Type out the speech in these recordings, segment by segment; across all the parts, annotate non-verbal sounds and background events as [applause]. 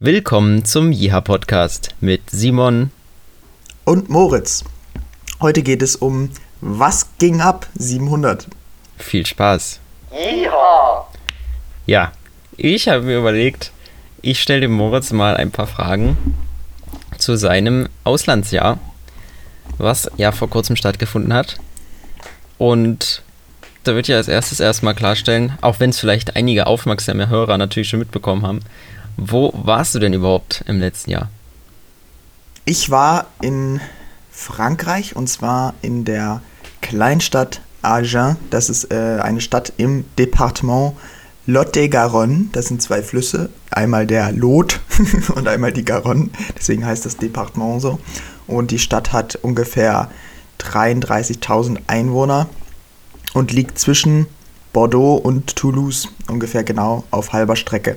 Willkommen zum Jiha Podcast mit Simon und Moritz. Heute geht es um Was ging ab 700. Viel Spaß. Jiha! Ja, ich habe mir überlegt, ich stelle dem Moritz mal ein paar Fragen zu seinem Auslandsjahr, was ja vor kurzem stattgefunden hat. Und da würde ich als erstes erstmal klarstellen, auch wenn es vielleicht einige aufmerksame Hörer natürlich schon mitbekommen haben, wo warst du denn überhaupt im letzten Jahr? Ich war in Frankreich und zwar in der Kleinstadt Agen. Das ist äh, eine Stadt im Departement Lot-et-Garonne. Das sind zwei Flüsse. Einmal der Lot [laughs] und einmal die Garonne. Deswegen heißt das Departement so. Und die Stadt hat ungefähr 33.000 Einwohner und liegt zwischen Bordeaux und Toulouse ungefähr genau auf halber Strecke.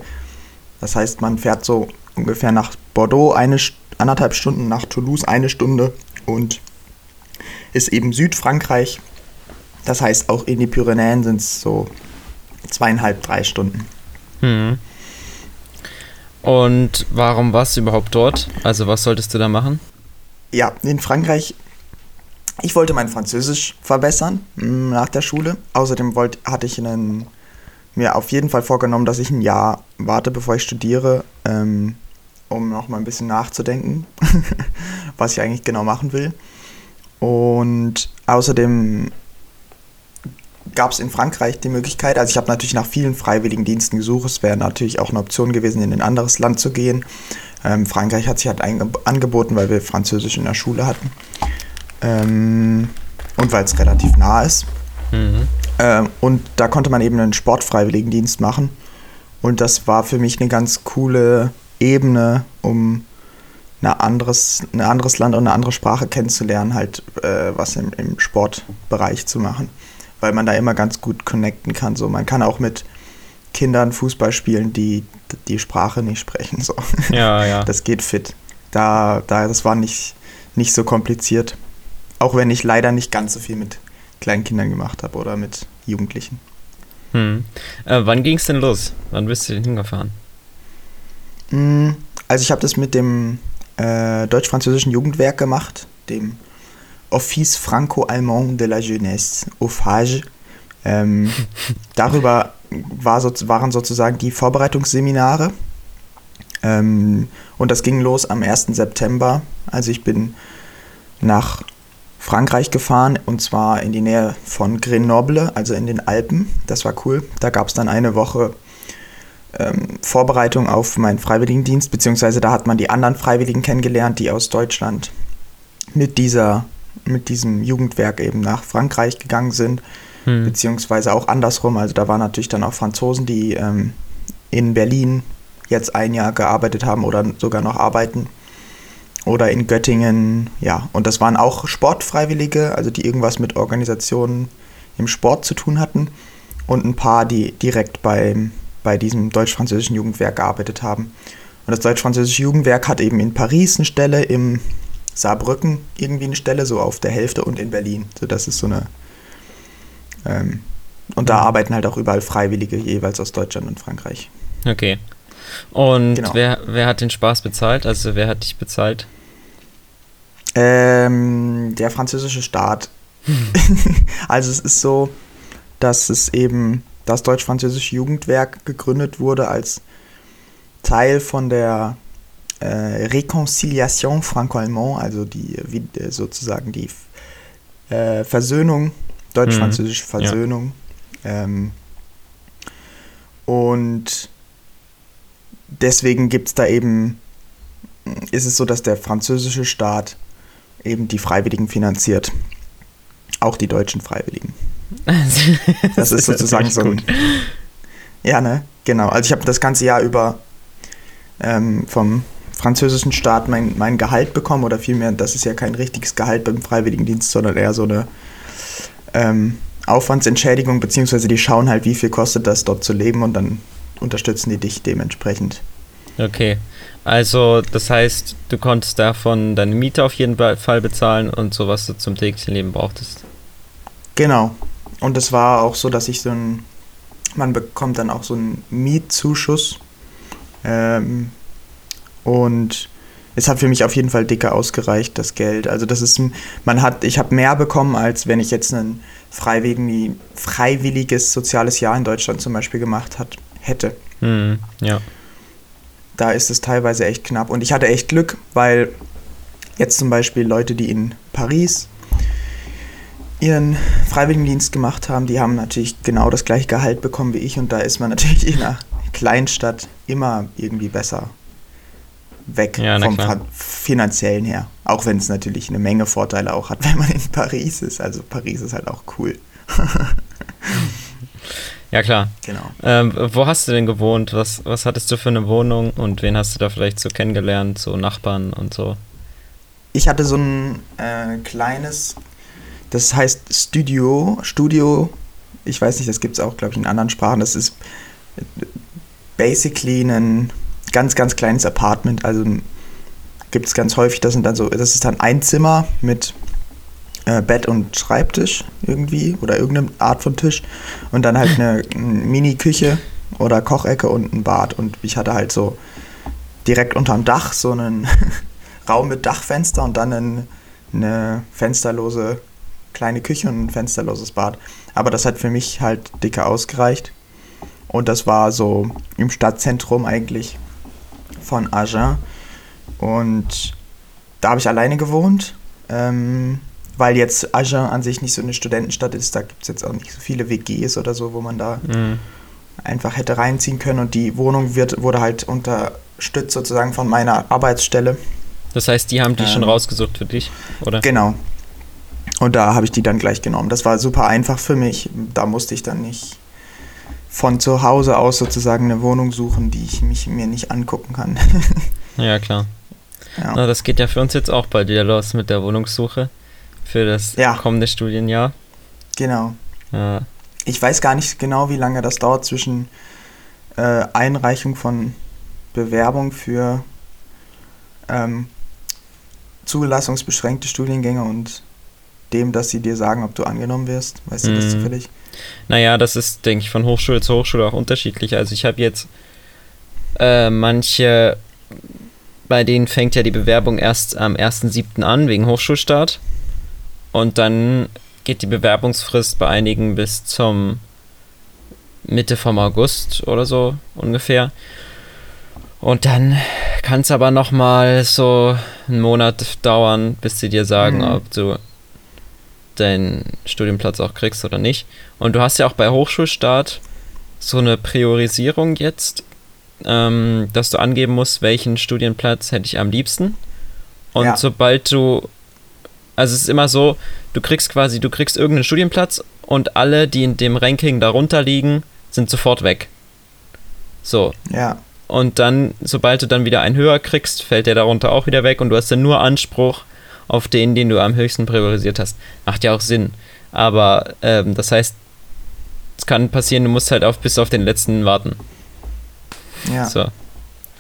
Das heißt, man fährt so ungefähr nach Bordeaux eine, anderthalb Stunden, nach Toulouse eine Stunde und ist eben Südfrankreich. Das heißt, auch in die Pyrenäen sind es so zweieinhalb, drei Stunden. Hm. Und warum warst du überhaupt dort? Also was solltest du da machen? Ja, in Frankreich, ich wollte mein Französisch verbessern hm, nach der Schule. Außerdem wollte, hatte ich einen mir auf jeden Fall vorgenommen, dass ich ein Jahr warte, bevor ich studiere, ähm, um noch mal ein bisschen nachzudenken, [laughs] was ich eigentlich genau machen will. Und außerdem gab es in Frankreich die Möglichkeit, also ich habe natürlich nach vielen freiwilligen Diensten gesucht, es wäre natürlich auch eine Option gewesen, in ein anderes Land zu gehen. Ähm, Frankreich hat sich halt angeboten, weil wir Französisch in der Schule hatten. Ähm, und weil es relativ nah ist. Mhm. Äh, und da konnte man eben einen Sportfreiwilligendienst machen. Und das war für mich eine ganz coole Ebene, um ein anderes, ein anderes Land und eine andere Sprache kennenzulernen, halt äh, was im, im Sportbereich zu machen. Weil man da immer ganz gut connecten kann. So. Man kann auch mit Kindern Fußball spielen, die die Sprache nicht sprechen. So. Ja, ja. [laughs] Das geht fit. Da, da, das war nicht, nicht so kompliziert. Auch wenn ich leider nicht ganz so viel mit kleinen Kindern gemacht habe oder mit Jugendlichen. Hm. Äh, wann ging es denn los? Wann bist du denn hingefahren? Hm, also ich habe das mit dem äh, deutsch-französischen Jugendwerk gemacht, dem Office Franco-Allemand de la Jeunesse, OFAGE. Ähm, [laughs] darüber war so, waren sozusagen die Vorbereitungsseminare. Ähm, und das ging los am 1. September. Also ich bin nach Frankreich gefahren und zwar in die Nähe von Grenoble, also in den Alpen. Das war cool. Da gab es dann eine Woche ähm, Vorbereitung auf meinen Freiwilligendienst, beziehungsweise da hat man die anderen Freiwilligen kennengelernt, die aus Deutschland mit dieser, mit diesem Jugendwerk eben nach Frankreich gegangen sind, hm. beziehungsweise auch andersrum. Also da waren natürlich dann auch Franzosen, die ähm, in Berlin jetzt ein Jahr gearbeitet haben oder sogar noch arbeiten oder in Göttingen, ja. Und das waren auch Sportfreiwillige, also die irgendwas mit Organisationen im Sport zu tun hatten. Und ein paar, die direkt beim, bei diesem deutsch-französischen Jugendwerk gearbeitet haben. Und das deutsch-französische Jugendwerk hat eben in Paris eine Stelle, im Saarbrücken irgendwie eine Stelle, so auf der Hälfte und in Berlin. So, das ist so eine. Ähm, und da mhm. arbeiten halt auch überall Freiwillige, jeweils aus Deutschland und Frankreich. Okay. Und genau. wer, wer hat den Spaß bezahlt? Also wer hat dich bezahlt? Ähm, der französische Staat. [laughs] also es ist so, dass es eben das deutsch-französische Jugendwerk gegründet wurde als Teil von der äh, Réconciliation franco-allemand, also die äh, sozusagen die äh, Versöhnung, deutsch-französische mhm. Versöhnung. Ja. Ähm, und deswegen gibt es da eben, ist es so, dass der französische Staat eben die Freiwilligen finanziert. Auch die deutschen Freiwilligen. das, [laughs] das ist sozusagen so ein. Ja, ne? Genau. Also ich habe das ganze Jahr über ähm, vom französischen Staat mein, mein Gehalt bekommen oder vielmehr, das ist ja kein richtiges Gehalt beim Freiwilligendienst, sondern eher so eine ähm, Aufwandsentschädigung, beziehungsweise die schauen halt, wie viel kostet das dort zu leben und dann unterstützen die dich dementsprechend. Okay. Also, das heißt, du konntest davon deine Miete auf jeden Fall bezahlen und so, was du zum täglichen Leben brauchtest. Genau. Und es war auch so, dass ich so ein, man bekommt dann auch so einen Mietzuschuss. Ähm, Und es hat für mich auf jeden Fall dicker ausgereicht, das Geld. Also das ist, man hat, ich habe mehr bekommen, als wenn ich jetzt ein freiwillig, freiwilliges soziales Jahr in Deutschland zum Beispiel gemacht hat, hätte. Mhm, ja. Da ist es teilweise echt knapp. Und ich hatte echt Glück, weil jetzt zum Beispiel Leute, die in Paris ihren Freiwilligendienst gemacht haben, die haben natürlich genau das gleiche Gehalt bekommen wie ich und da ist man [laughs] natürlich in einer Kleinstadt immer irgendwie besser weg Ja, vom finanziellen her. Auch wenn es natürlich eine Menge Vorteile auch hat, [laughs] wenn man in Paris ist. Also Paris ist halt auch cool. [laughs] Ja, klar. Genau. Ähm, wo hast du denn gewohnt? Was, was hattest du für eine Wohnung und wen hast du da vielleicht so kennengelernt? So Nachbarn und so? Ich hatte so ein äh, kleines, das heißt Studio, Studio, ich weiß nicht, das gibt es auch, glaube ich, in anderen Sprachen. Das ist basically ein ganz, ganz kleines Apartment. Also gibt es ganz häufig, das sind dann so, das ist dann ein Zimmer mit äh, Bett und Schreibtisch irgendwie oder irgendeine Art von Tisch und dann halt eine [laughs] Mini-Küche oder Kochecke und ein Bad. Und ich hatte halt so direkt unterm Dach so einen [laughs] Raum mit Dachfenster und dann ein, eine fensterlose kleine Küche und ein fensterloses Bad. Aber das hat für mich halt dicker ausgereicht. Und das war so im Stadtzentrum eigentlich von Agen. Und da habe ich alleine gewohnt, ähm, weil jetzt Agen an sich nicht so eine Studentenstadt ist. Da gibt es jetzt auch nicht so viele WGs oder so, wo man da Mhm. einfach hätte reinziehen können. Und die Wohnung wird, wurde halt unterstützt sozusagen von meiner Arbeitsstelle. Das heißt, die haben die schon Ähm, rausgesucht für dich, oder? Genau. Und da habe ich die dann gleich genommen. Das war super einfach für mich. Da musste ich dann nicht von zu Hause aus sozusagen eine Wohnung suchen, die ich mich mir nicht angucken kann. [laughs] Ja, klar. ja. Na, das geht ja für uns jetzt auch bald wieder los mit der Wohnungssuche für das Ja. kommende Studienjahr. Genau. Ja. Ich weiß gar nicht genau, wie lange das dauert zwischen äh, Einreichung von Bewerbung für ähm, zulassungsbeschränkte Studiengänge und dem, dass sie dir sagen, ob du angenommen wirst. Weißt du das Mhm. zufällig? Naja, das ist, denke ich, von Hochschule zu Hochschule auch unterschiedlich. Also ich habe jetzt äh, manche, bei denen fängt ja die Bewerbung erst am 1.7. an, wegen Hochschulstart. Und dann geht die Bewerbungsfrist bei einigen bis zum Mitte vom August oder so ungefähr. Und dann kann es aber noch mal so einen Monat dauern, bis sie dir sagen, Mhm. ob du deinen Studienplatz auch kriegst oder nicht. Und du hast ja auch bei Hochschulstart so eine Priorisierung jetzt, ähm, dass du angeben musst, welchen Studienplatz hätte ich am liebsten. Und Ja. sobald du, also es ist immer so, du kriegst quasi, du kriegst irgendeinen Studienplatz und alle, die in dem Ranking darunter liegen, sind sofort weg. So. Ja. Und dann, sobald du dann wieder einen höher kriegst, fällt der darunter auch wieder weg und du hast dann nur Anspruch auf den, den du am höchsten priorisiert hast. Macht ja auch Sinn. Aber ähm, das heißt, es kann passieren, du musst halt auf, bis auf den letzten warten. Ja. So.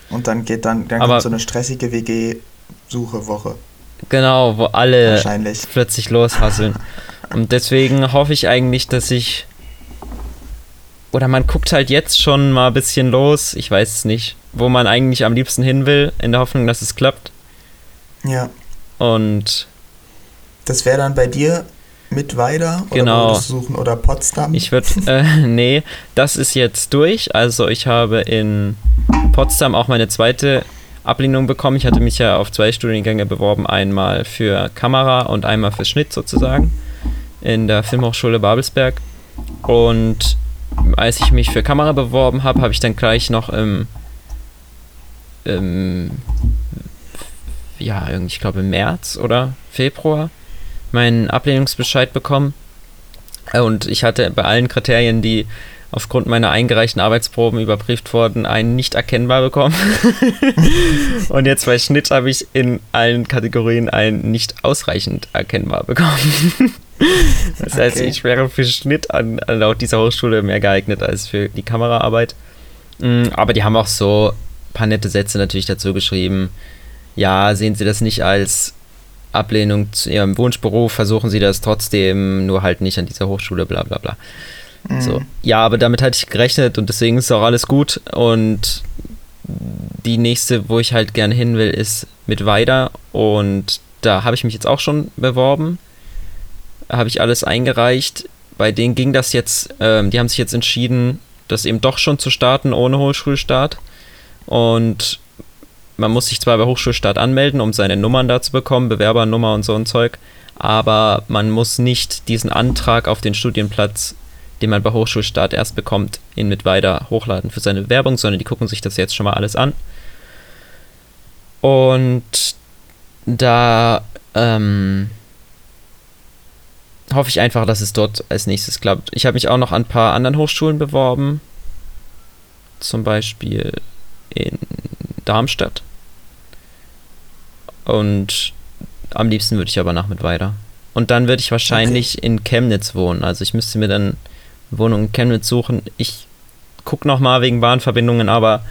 Und dann geht dann, dann Aber- kommt so eine stressige WG-Suche-Woche. Genau, wo alle plötzlich loshasseln. Und deswegen hoffe ich eigentlich, dass ich. Oder man guckt halt jetzt schon mal ein bisschen los, ich weiß es nicht, wo man eigentlich am liebsten hin will, in der Hoffnung, dass es klappt. Ja. Und Das wäre dann bei dir mit weiter oder Genau. suchen oder Potsdam? Ich würde, äh, [laughs] nee, das ist jetzt durch. Also ich habe in Potsdam auch meine zweite Ablehnung bekommen. Ich hatte mich ja auf zwei Studiengänge beworben. Einmal für Kamera und einmal für Schnitt sozusagen. In der Filmhochschule Babelsberg. Und als ich mich für Kamera beworben habe, habe ich dann gleich noch im, im ja, irgendwie, ich glaube im März oder Februar meinen Ablehnungsbescheid bekommen. Und ich hatte bei allen Kriterien, die aufgrund meiner eingereichten Arbeitsproben überprüft wurden, einen nicht erkennbar bekommen. [laughs] Und jetzt bei Schnitt habe ich in allen Kategorien einen nicht ausreichend erkennbar bekommen. [laughs] Das heißt, Okay. ich wäre für Schnitt an, an laut dieser Hochschule mehr geeignet als für die Kameraarbeit. Mm, Aber die haben auch so ein paar nette Sätze natürlich dazu geschrieben. Ja, sehen Sie das nicht als Ablehnung zu Ihrem Wunschberuf, versuchen Sie das trotzdem, nur halt nicht an dieser Hochschule, bla bla bla. Mhm. So. Ja, aber damit hatte ich gerechnet und deswegen ist auch alles gut und die nächste, wo ich halt gerne hin will, ist mit Weida und da habe ich mich jetzt auch schon beworben. Habe ich alles eingereicht. Bei denen ging das jetzt, ähm, die haben sich jetzt entschieden, das eben doch schon zu starten ohne Hochschulstart. Und man muss sich zwar bei Hochschulstart anmelden, um seine Nummern da zu bekommen, Bewerbernummer und so ein Zeug, aber man muss nicht diesen Antrag auf den Studienplatz, den man bei Hochschulstart erst bekommt, in mit weiter hochladen für seine Bewerbung, sondern die gucken sich das jetzt schon mal alles an. Und da ähm, hoffe ich einfach, dass es dort als nächstes klappt. Ich habe mich auch noch an ein paar anderen Hochschulen beworben. Zum Beispiel in Darmstadt. Und am liebsten würde ich aber nach mit weiter. Und dann würde ich wahrscheinlich okay. in Chemnitz wohnen. Also ich müsste mir dann Wohnung in Chemnitz suchen. Ich gucke nochmal wegen Bahnverbindungen, aber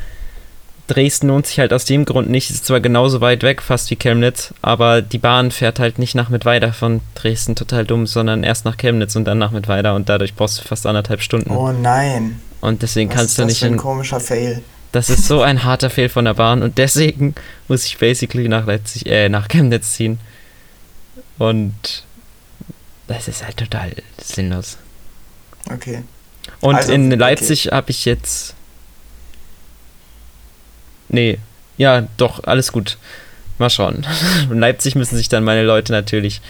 Dresden lohnt sich halt aus dem Grund nicht. Ist zwar genauso weit weg, fast wie Chemnitz, aber die Bahn fährt halt nicht nach Mittweida von Dresden, total dumm, sondern erst nach Chemnitz und dann nach Mittweida und dadurch brauchst du fast anderthalb Stunden. Oh nein. Und deswegen Was kannst du nicht. Das ist ein komischer Fail. Das ist so [laughs] ein harter Fail von der Bahn und deswegen muss ich basically nach Leipzig, äh, nach Chemnitz ziehen. Und das ist halt total sinnlos. Okay. Und also, in Leipzig okay. habe ich jetzt Nee, ja, doch, alles gut. Mal schauen. [laughs] In Leipzig müssen sich dann meine Leute natürlich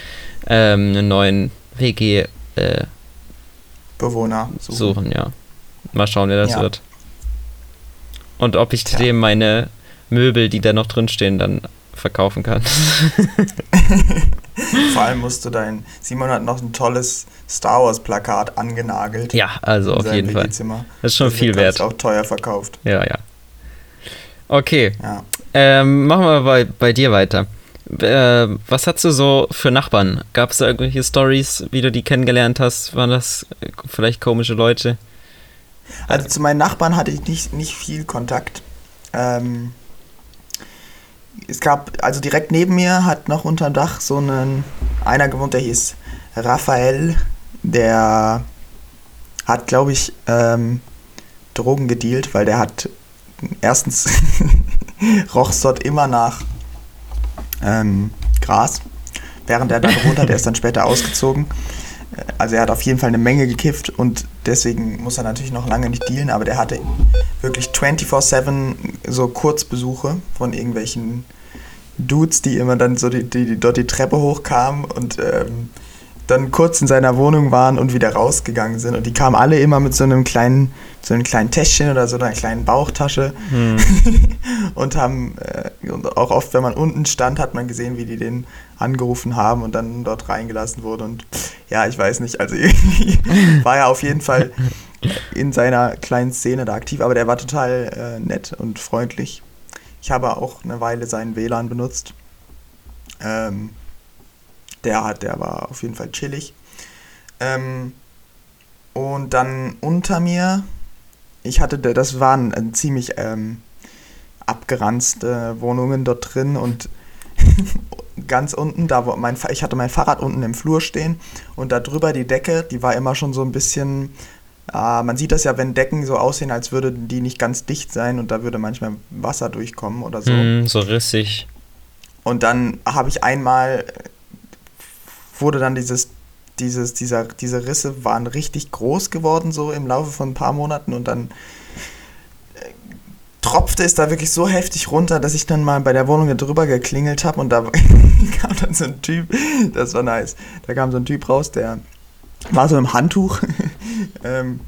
ähm, einen neuen WG äh, Bewohner suchen. suchen. ja. Mal schauen, wer das ja. wird. Und ob ich Tja. dem meine Möbel, die da noch drin stehen, dann verkaufen kann. [laughs] Vor allem musst du dein. Simon hat noch ein tolles Star Wars Plakat angenagelt. Ja, also auf jeden Fall. Das ist schon das viel wert. auch teuer verkauft. Ja, ja. Okay. Ja. Ähm, machen wir bei, bei dir weiter. Äh, was hast du so für Nachbarn? Gab es da irgendwelche Stories, wie du die kennengelernt hast? Waren das vielleicht komische Leute? Also zu meinen Nachbarn hatte ich nicht, nicht viel Kontakt. Ähm, es gab, also direkt neben mir hat noch unterm Dach so einen, einer gewohnt, der hieß Raphael, der hat, glaube ich, ähm, Drogen gedealt, weil der hat erstens [laughs] roch dort immer nach ähm, Gras, während er da gewohnt hat. Er ist dann später ausgezogen. Also er hat auf jeden Fall eine Menge gekifft und deswegen muss er natürlich noch lange nicht dealen, aber der hatte wirklich 24-7 so Kurzbesuche von irgendwelchen Dudes, die immer dann so die, die, die dort die Treppe hochkamen und ähm, dann kurz in seiner Wohnung waren und wieder rausgegangen sind. Und die kamen alle immer mit so einem kleinen, so einem kleinen Täschchen oder so einer kleinen Bauchtasche. Hm. [laughs] und haben, äh, und auch oft, wenn man unten stand, hat man gesehen, wie die den angerufen haben und dann dort reingelassen wurde. Und ja, ich weiß nicht, also [laughs] war ja auf jeden Fall in seiner kleinen Szene da aktiv, aber der war total äh, nett und freundlich. Ich habe auch eine Weile seinen WLAN benutzt. Ähm, der hat, der war auf jeden Fall chillig. Ähm, und dann unter mir, ich hatte, das waren äh, ziemlich ähm, abgeranzte Wohnungen dort drin und [laughs] ganz unten, da wo mein, ich hatte mein Fahrrad unten im Flur stehen und da drüber die Decke, die war immer schon so ein bisschen, äh, man sieht das ja, wenn Decken so aussehen, als würden die nicht ganz dicht sein und da würde manchmal Wasser durchkommen oder so. Mm, so rissig. Und dann habe ich einmal wurde dann dieses, dieses, dieser, diese Risse waren richtig groß geworden, so im Laufe von ein paar Monaten und dann äh, tropfte es da wirklich so heftig runter, dass ich dann mal bei der Wohnung drüber geklingelt habe und da [laughs] kam dann so ein Typ, das war nice, da kam so ein Typ raus, der war so im Handtuch [laughs] ähm,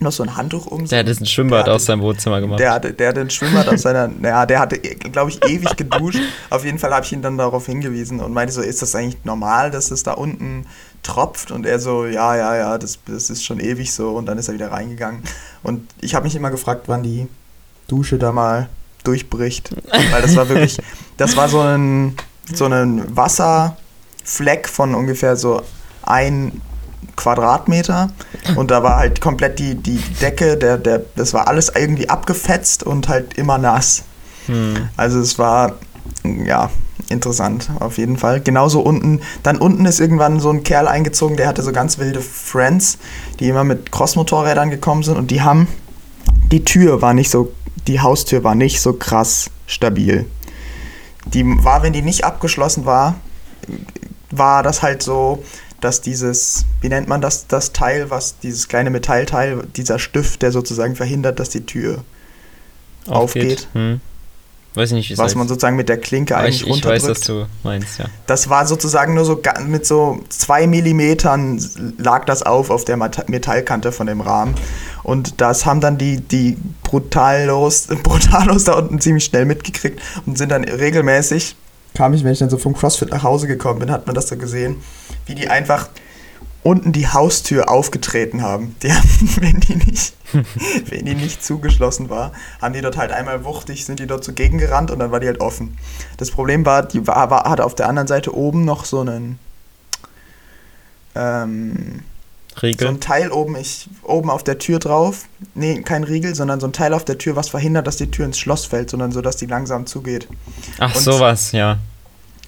noch so ein Handtuch um. Der hat ein Schwimmbad hatte, aus seinem Wohnzimmer gemacht. Der hatte, der hatte ein Schwimmbad aus seiner, [laughs] naja, der hatte, glaube ich, ewig geduscht. Auf jeden Fall habe ich ihn dann darauf hingewiesen und meinte so, ist das eigentlich normal, dass es da unten tropft? Und er so, ja, ja, ja, das, das ist schon ewig so. Und dann ist er wieder reingegangen. Und ich habe mich immer gefragt, wann die Dusche da mal durchbricht. Weil das war wirklich, [laughs] das war so ein, so ein Wasserfleck von ungefähr so ein Quadratmeter und da war halt komplett die, die Decke, der, der, das war alles irgendwie abgefetzt und halt immer nass. Hm. Also es war, ja, interessant, auf jeden Fall. Genauso unten, dann unten ist irgendwann so ein Kerl eingezogen, der hatte so ganz wilde Friends, die immer mit Crossmotorrädern gekommen sind und die haben, die Tür war nicht so die Haustür war nicht so krass stabil. Die war, wenn die nicht abgeschlossen war, war das halt so, dass dieses, wie nennt man das, das Teil, was dieses kleine Metallteil, dieser Stift, der sozusagen verhindert, dass die Tür aufgeht. aufgeht. Hm. Weiß nicht, wie was heißt. man sozusagen mit der Klinke Aber eigentlich ich, ich weiß, was du meinst, ja. Das war sozusagen nur so mit so zwei Millimetern lag das auf auf der Metallkante von dem Rahmen. Und das haben dann die, die Brutalos, [laughs] Brutalos da unten ziemlich schnell mitgekriegt und sind dann regelmäßig, kam ich, wenn ich dann so vom CrossFit nach Hause gekommen bin, hat man das so gesehen, wie die einfach unten die Haustür aufgetreten haben. Die haben, [laughs] wenn die nicht, [laughs] wenn die nicht zugeschlossen war, haben die dort halt einmal wuchtig, sind die dort so gegengerannt und dann war die halt offen. Das Problem war, die war, war hatte auf der anderen Seite oben noch so einen ähm, Riegel. So ein Teil oben, ich, oben auf der Tür drauf. Nee, kein Riegel, sondern so ein Teil auf der Tür, was verhindert, dass die Tür ins Schloss fällt, sondern so, dass die langsam zugeht. Ach, und sowas, ja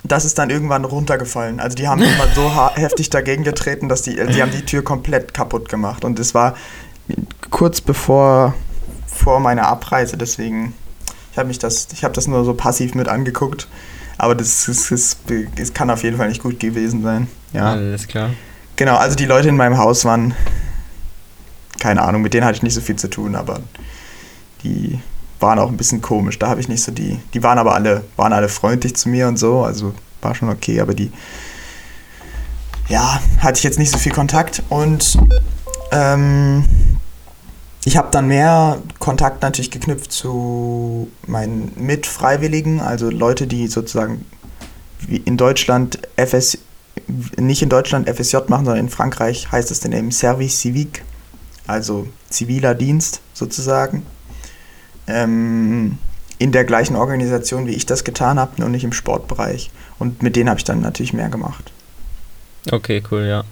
das ist dann irgendwann runtergefallen. Also die haben [laughs] immer so heftig dagegen getreten, dass die, die haben die Tür komplett kaputt gemacht. Und es war kurz bevor vor meiner Abreise, deswegen, ich habe mich das, ich habe das nur so passiv mit angeguckt. Aber das, das, das, das kann auf jeden Fall nicht gut gewesen sein. Ja. Alles klar. Genau, also die Leute in meinem Haus waren, keine Ahnung, mit denen hatte ich nicht so viel zu tun, aber die waren auch ein bisschen komisch. Da habe ich nicht so die. Die waren aber alle, waren alle freundlich zu mir und so, also war schon okay, aber die. Ja, hatte ich jetzt nicht so viel Kontakt und ähm, ich habe dann mehr Kontakt natürlich geknüpft zu meinen Mitfreiwilligen, also Leute, die sozusagen in Deutschland FS, nicht in Deutschland FSJ machen, sondern in Frankreich heißt es dann eben Service Civique, also ziviler Dienst sozusagen ähm, in der gleichen Organisation, wie ich das getan habe, nur nicht im Sportbereich. Und mit denen habe ich dann natürlich mehr gemacht. Okay, cool, ja.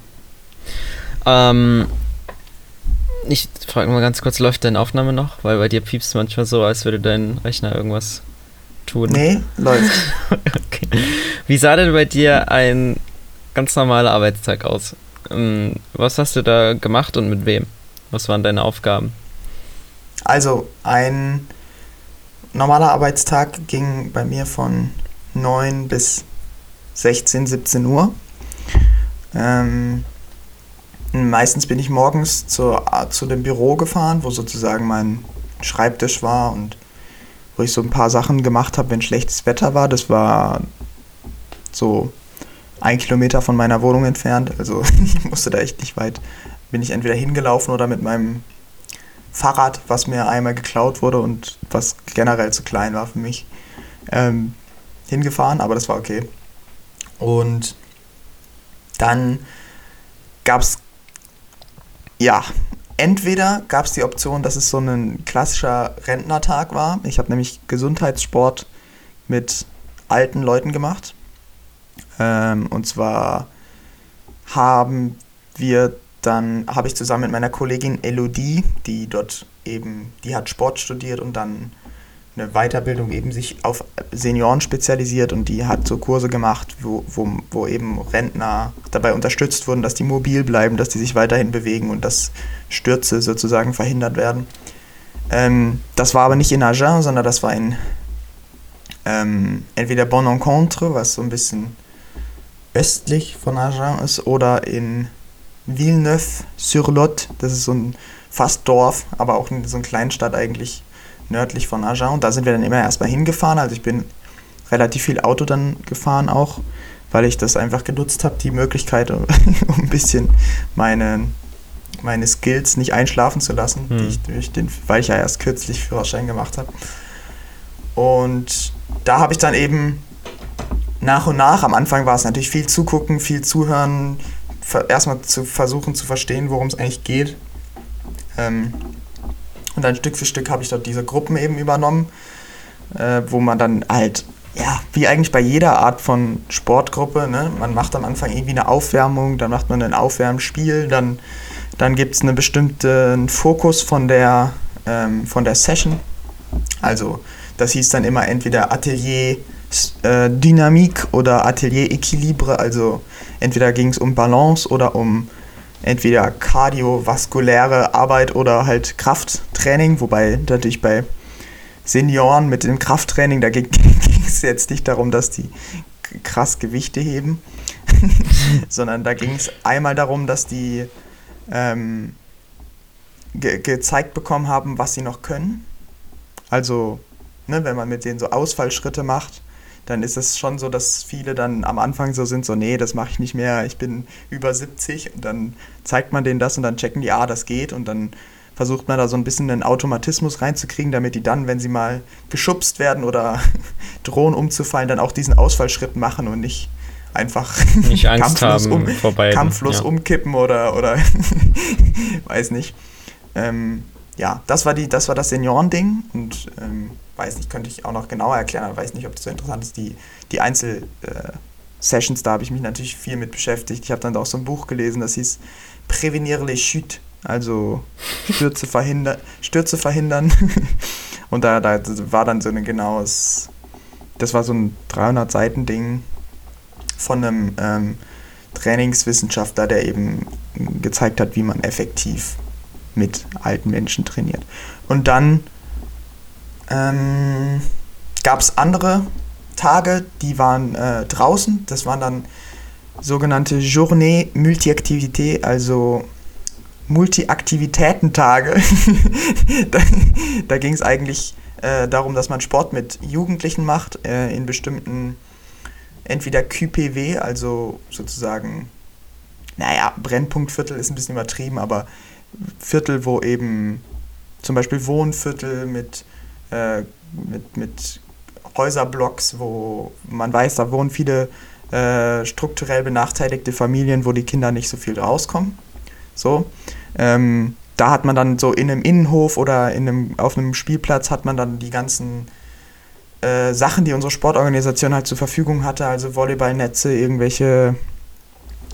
Ähm, ich frage mal ganz kurz, läuft deine Aufnahme noch? Weil bei dir piepst manchmal so, als würde dein Rechner irgendwas tun. Nee, [laughs] läuft. okay. Wie sah denn bei dir ein ganz normaler Arbeitstag aus? Ähm, was hast du da gemacht und mit wem? Was waren deine Aufgaben? Also ein normaler Arbeitstag ging bei mir von 9 bis 16, 17 Uhr. Ähm, meistens bin ich morgens zu, zu dem Büro gefahren, wo sozusagen mein Schreibtisch war und wo ich so ein paar Sachen gemacht habe, wenn schlechtes Wetter war. Das war so ein Kilometer von meiner Wohnung entfernt. Also [laughs] ich musste da echt nicht weit. Bin ich entweder hingelaufen oder mit meinem Fahrrad, was mir einmal geklaut wurde und was generell zu klein war für mich, ähm, hingefahren, aber das war okay. Und dann gab es, ja, entweder gab es die Option, dass es so ein klassischer Rentnertag war. Ich habe nämlich Gesundheitssport mit alten Leuten gemacht. Ähm, und zwar haben wir dann habe ich zusammen mit meiner Kollegin Elodie, die dort eben, die hat Sport studiert und dann eine Weiterbildung eben sich auf Senioren spezialisiert und die hat so Kurse gemacht, wo, wo, wo eben Rentner dabei unterstützt wurden, dass die mobil bleiben, dass die sich weiterhin bewegen und dass Stürze sozusagen verhindert werden. Ähm, das war aber nicht in Agen, sondern das war in ähm, entweder Bon Encontre, was so ein bisschen östlich von Agen ist, oder in Villeneuve-sur-Lot. Das ist so ein fast Dorf, aber auch so eine Kleinstadt eigentlich nördlich von Agen. Und da sind wir dann immer erstmal hingefahren. Also ich bin relativ viel Auto dann gefahren auch, weil ich das einfach genutzt habe, die Möglichkeit, [laughs] um ein bisschen meine, meine Skills nicht einschlafen zu lassen, hm. ich durch den, weil ich ja erst kürzlich Führerschein gemacht habe. Und da habe ich dann eben nach und nach, am Anfang war es natürlich viel zugucken, viel zuhören, erstmal zu versuchen zu verstehen, worum es eigentlich geht. Ähm, und dann Stück für Stück habe ich dort diese Gruppen eben übernommen, äh, wo man dann halt, ja, wie eigentlich bei jeder Art von Sportgruppe, ne, man macht am Anfang irgendwie eine Aufwärmung, dann macht man ein Aufwärmspiel, dann, dann gibt es einen bestimmten Fokus von der, ähm, von der Session. Also das hieß dann immer entweder Atelier äh, Dynamik oder Atelier Equilibre, also entweder ging es um Balance oder um entweder kardiovaskuläre Arbeit oder halt Krafttraining, wobei natürlich bei Senioren mit dem Krafttraining, da ging [laughs] es jetzt nicht darum, dass die krass Gewichte heben, [laughs] sondern da ging es einmal darum, dass die ähm, ge gezeigt bekommen haben, was sie noch können. Also, ne, wenn man mit denen so Ausfallschritte macht, dann ist es schon so, dass viele dann am Anfang so sind, so, nee, das mache ich nicht mehr, ich bin über 70 und dann zeigt man denen das und dann checken die, ah, das geht und dann versucht man da so ein bisschen einen Automatismus reinzukriegen, damit die dann, wenn sie mal geschubst werden oder [laughs] drohen umzufallen, dann auch diesen Ausfallschritt machen und nicht einfach nicht [laughs] kampflos, um, vorbei, kampflos ja. umkippen oder, oder [laughs] weiß nicht. Ähm, ja, das war, die, das war das Seniorending und ähm, weiß nicht, könnte ich auch noch genauer erklären, aber weiß nicht, ob das so interessant ist. Die, die Einzel-Sessions, äh, da habe ich mich natürlich viel mit beschäftigt. Ich habe dann auch so ein Buch gelesen, das hieß Prévenir les chutes, also Stürze, verhinder Stürze verhindern. [laughs] und da, da war dann so ein genaues, das war so ein 300-Seiten-Ding von einem ähm, Trainingswissenschaftler, der eben gezeigt hat, wie man effektiv mit alten Menschen trainiert. Und dann ähm, gab es andere Tage, die waren äh, draußen. Das waren dann sogenannte Journée Multiaktivité, also Multiaktivitätentage. [laughs] da da ging es eigentlich äh, darum, dass man Sport mit Jugendlichen macht, äh, in bestimmten, entweder QPW, also sozusagen, naja, Brennpunktviertel ist ein bisschen übertrieben, aber Viertel, wo eben zum Beispiel Wohnviertel mit äh, mit, mit Häuserblocks, wo man weiß, da wohnen viele äh, strukturell benachteiligte Familien, wo die Kinder nicht so viel rauskommen. So. Ähm, da hat man dann so in einem Innenhof oder in einem, auf einem Spielplatz hat man dann die ganzen äh, Sachen, die unsere Sportorganisation halt zur Verfügung hatte, also Volleyballnetze, irgendwelche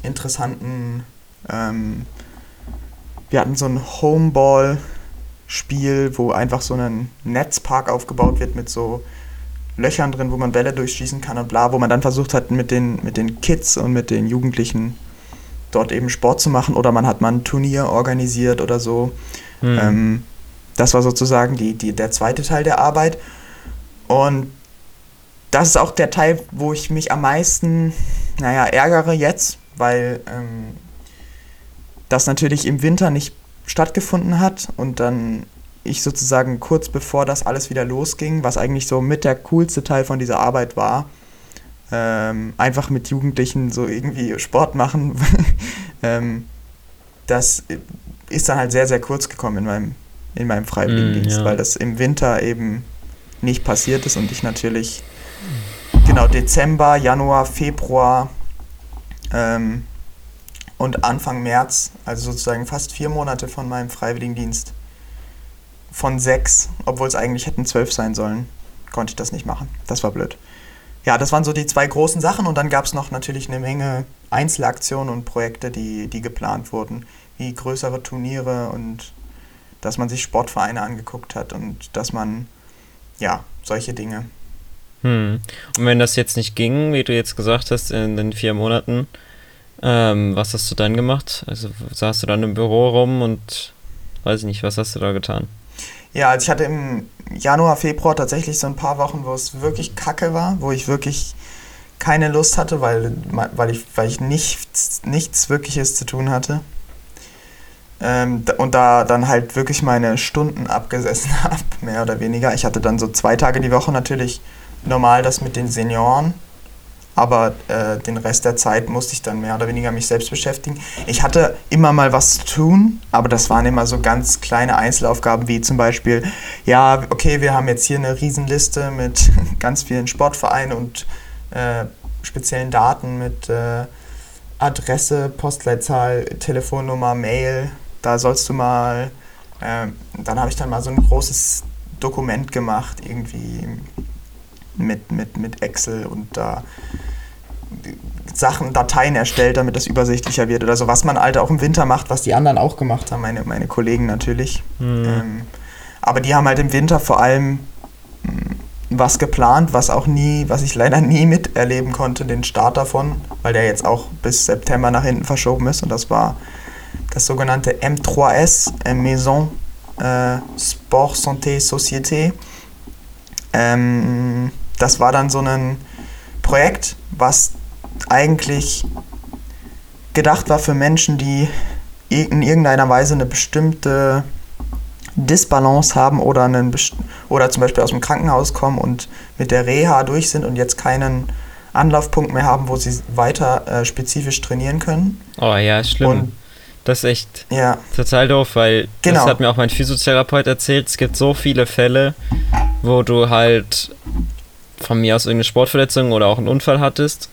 interessanten, ähm, wir hatten so ein Homeball, Spiel, wo einfach so ein Netzpark aufgebaut wird mit so Löchern drin, wo man Bälle durchschießen kann und bla, wo man dann versucht hat, mit den, mit den Kids und mit den Jugendlichen dort eben Sport zu machen oder man hat mal ein Turnier organisiert oder so. Mhm. Ähm, das war sozusagen die, die, der zweite Teil der Arbeit. Und das ist auch der Teil, wo ich mich am meisten, naja, ärgere jetzt, weil ähm, das natürlich im Winter nicht stattgefunden hat und dann ich sozusagen kurz bevor das alles wieder losging, was eigentlich so mit der coolste Teil von dieser Arbeit war, ähm, einfach mit Jugendlichen so irgendwie Sport machen, [laughs] ähm, das ist dann halt sehr, sehr kurz gekommen in meinem, in meinem Freiwilligendienst, mm, ja. weil das im Winter eben nicht passiert ist und ich natürlich genau Dezember, Januar, Februar ähm, und Anfang März, also sozusagen fast vier Monate von meinem Freiwilligendienst, von sechs, obwohl es eigentlich hätten zwölf sein sollen, konnte ich das nicht machen. Das war blöd. Ja, das waren so die zwei großen Sachen und dann gab es noch natürlich eine Menge Einzelaktionen und Projekte, die, die geplant wurden, wie größere Turniere und dass man sich Sportvereine angeguckt hat und dass man, ja, solche Dinge. Hm. Und wenn das jetzt nicht ging, wie du jetzt gesagt hast, in den vier Monaten, ähm, was hast du dann gemacht? Also saßt du dann im Büro rum und weiß ich nicht, was hast du da getan? Ja, also ich hatte im Januar, Februar tatsächlich so ein paar Wochen, wo es wirklich kacke war, wo ich wirklich keine Lust hatte, weil, weil ich, weil ich nichts, nichts Wirkliches zu tun hatte. Ähm, und da dann halt wirklich meine Stunden abgesessen [laughs] habe, mehr oder weniger. Ich hatte dann so zwei Tage die Woche natürlich normal das mit den Senioren aber äh, den Rest der Zeit musste ich dann mehr oder weniger mich selbst beschäftigen. Ich hatte immer mal was zu tun, aber das waren immer so ganz kleine Einzelaufgaben, wie zum Beispiel, ja, okay, wir haben jetzt hier eine Riesenliste mit [laughs] ganz vielen Sportvereinen und äh, speziellen Daten mit äh, Adresse, Postleitzahl, Telefonnummer, Mail. Da sollst du mal, äh, dann habe ich dann mal so ein großes Dokument gemacht, irgendwie mit, mit, mit Excel und da Sachen, Dateien erstellt, damit das übersichtlicher wird oder so, was man halt auch im Winter macht, was die anderen auch gemacht haben, meine, meine Kollegen natürlich. Mhm. Ähm, aber die haben halt im Winter vor allem hm, was geplant, was auch nie, was ich leider nie miterleben konnte, den Start davon, weil der jetzt auch bis September nach hinten verschoben ist und das war das sogenannte M3S, Maison äh, Sport Santé Société Ähm, das war dann so ein Projekt, was eigentlich gedacht war für Menschen, die in irgendeiner Weise eine bestimmte Disbalance haben oder, einen, oder zum Beispiel aus dem Krankenhaus kommen und mit der Reha durch sind und jetzt keinen Anlaufpunkt mehr haben, wo sie weiter äh, spezifisch trainieren können. Oh ja, schlimm. Und das ist echt ja. total doof, weil genau. das hat mir auch mein Physiotherapeut erzählt. Es gibt so viele Fälle, wo du halt von mir aus irgendeine Sportverletzung oder auch einen Unfall hattest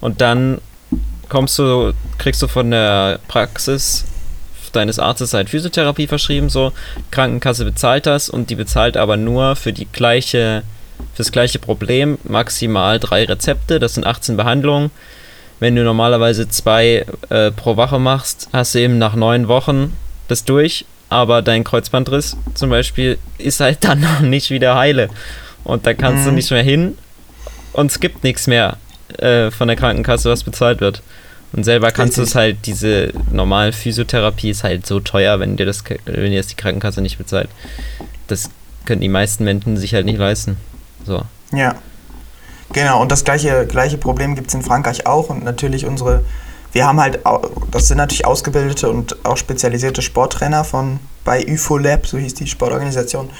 und dann kommst du, kriegst du von der Praxis deines Arztes halt Physiotherapie verschrieben, so Krankenkasse bezahlt das und die bezahlt aber nur für die gleiche, fürs gleiche Problem maximal drei Rezepte, das sind 18 Behandlungen. Wenn du normalerweise zwei äh, pro Woche machst, hast du eben nach neun Wochen das durch, aber dein Kreuzbandriss zum Beispiel ist halt dann [laughs] noch nicht wieder heile. Und da kannst mhm. du nicht mehr hin und es gibt nichts mehr äh, von der Krankenkasse, was bezahlt wird. Und selber kannst du es halt, diese normale Physiotherapie ist halt so teuer, wenn dir das, wenn dir das die Krankenkasse nicht bezahlt. Das können die meisten Menschen sich halt nicht leisten. So. Ja. Genau, und das gleiche, gleiche Problem gibt es in Frankreich auch. Und natürlich unsere, wir haben halt, das sind natürlich ausgebildete und auch spezialisierte Sporttrainer von bei UFOLab, so hieß die Sportorganisation.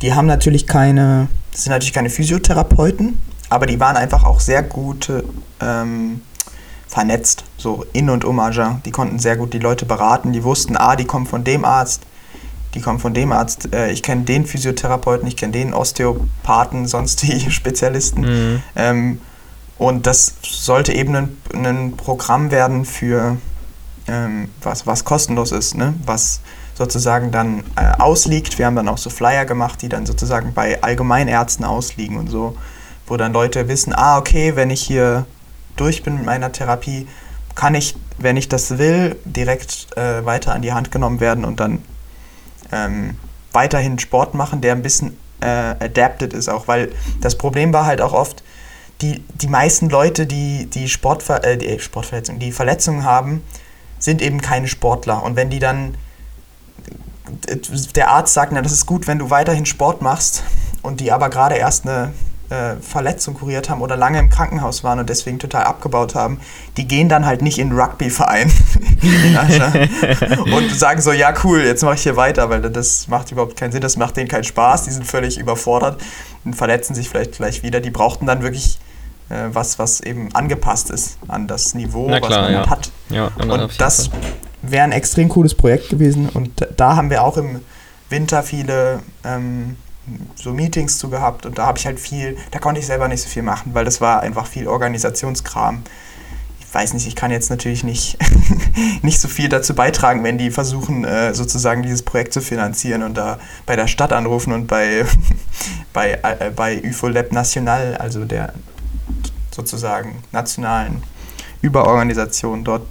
Die haben natürlich keine, das sind natürlich keine Physiotherapeuten, aber die waren einfach auch sehr gute ähm, vernetzt, so in und um Agen. Die konnten sehr gut die Leute beraten, die wussten, ah, die kommen von dem Arzt, die kommen von dem Arzt, äh, ich kenne den Physiotherapeuten, ich kenne den Osteopathen, [laughs] sonst die Spezialisten. Mhm. Ähm, und das sollte eben ein, ein Programm werden für ähm, was, was kostenlos ist, ne? was sozusagen dann äh, ausliegt. Wir haben dann auch so Flyer gemacht, die dann sozusagen bei Allgemeinärzten ausliegen und so, wo dann Leute wissen, ah, okay, wenn ich hier durch bin mit meiner Therapie, kann ich, wenn ich das will, direkt äh, weiter an die Hand genommen werden und dann ähm, weiterhin Sport machen, der ein bisschen äh, adapted ist auch, weil das Problem war halt auch oft, die, die meisten Leute, die die, Sportver äh, die Sportverletzungen, die Verletzungen haben, sind eben keine Sportler. Und wenn die dann, der Arzt sagt, na, das ist gut, wenn du weiterhin Sport machst und die aber gerade erst eine äh, Verletzung kuriert haben oder lange im Krankenhaus waren und deswegen total abgebaut haben, die gehen dann halt nicht in einen Rugbyverein [laughs] und sagen so, ja cool, jetzt mache ich hier weiter, weil das macht überhaupt keinen Sinn, das macht denen keinen Spaß, die sind völlig überfordert und verletzen sich vielleicht gleich wieder. Die brauchten dann wirklich äh, was, was eben angepasst ist an das Niveau, klar, was man ja. hat. Ja, und das wäre ein extrem cooles Projekt gewesen und da haben wir auch im Winter viele ähm, so Meetings zu gehabt und da habe ich halt viel, da konnte ich selber nicht so viel machen, weil das war einfach viel Organisationskram. Ich weiß nicht, ich kann jetzt natürlich nicht, [laughs] nicht so viel dazu beitragen, wenn die versuchen, äh, sozusagen dieses Projekt zu finanzieren und da bei der Stadt anrufen und bei, [laughs] bei, äh, bei UFO National, also der sozusagen nationalen Überorganisation, dort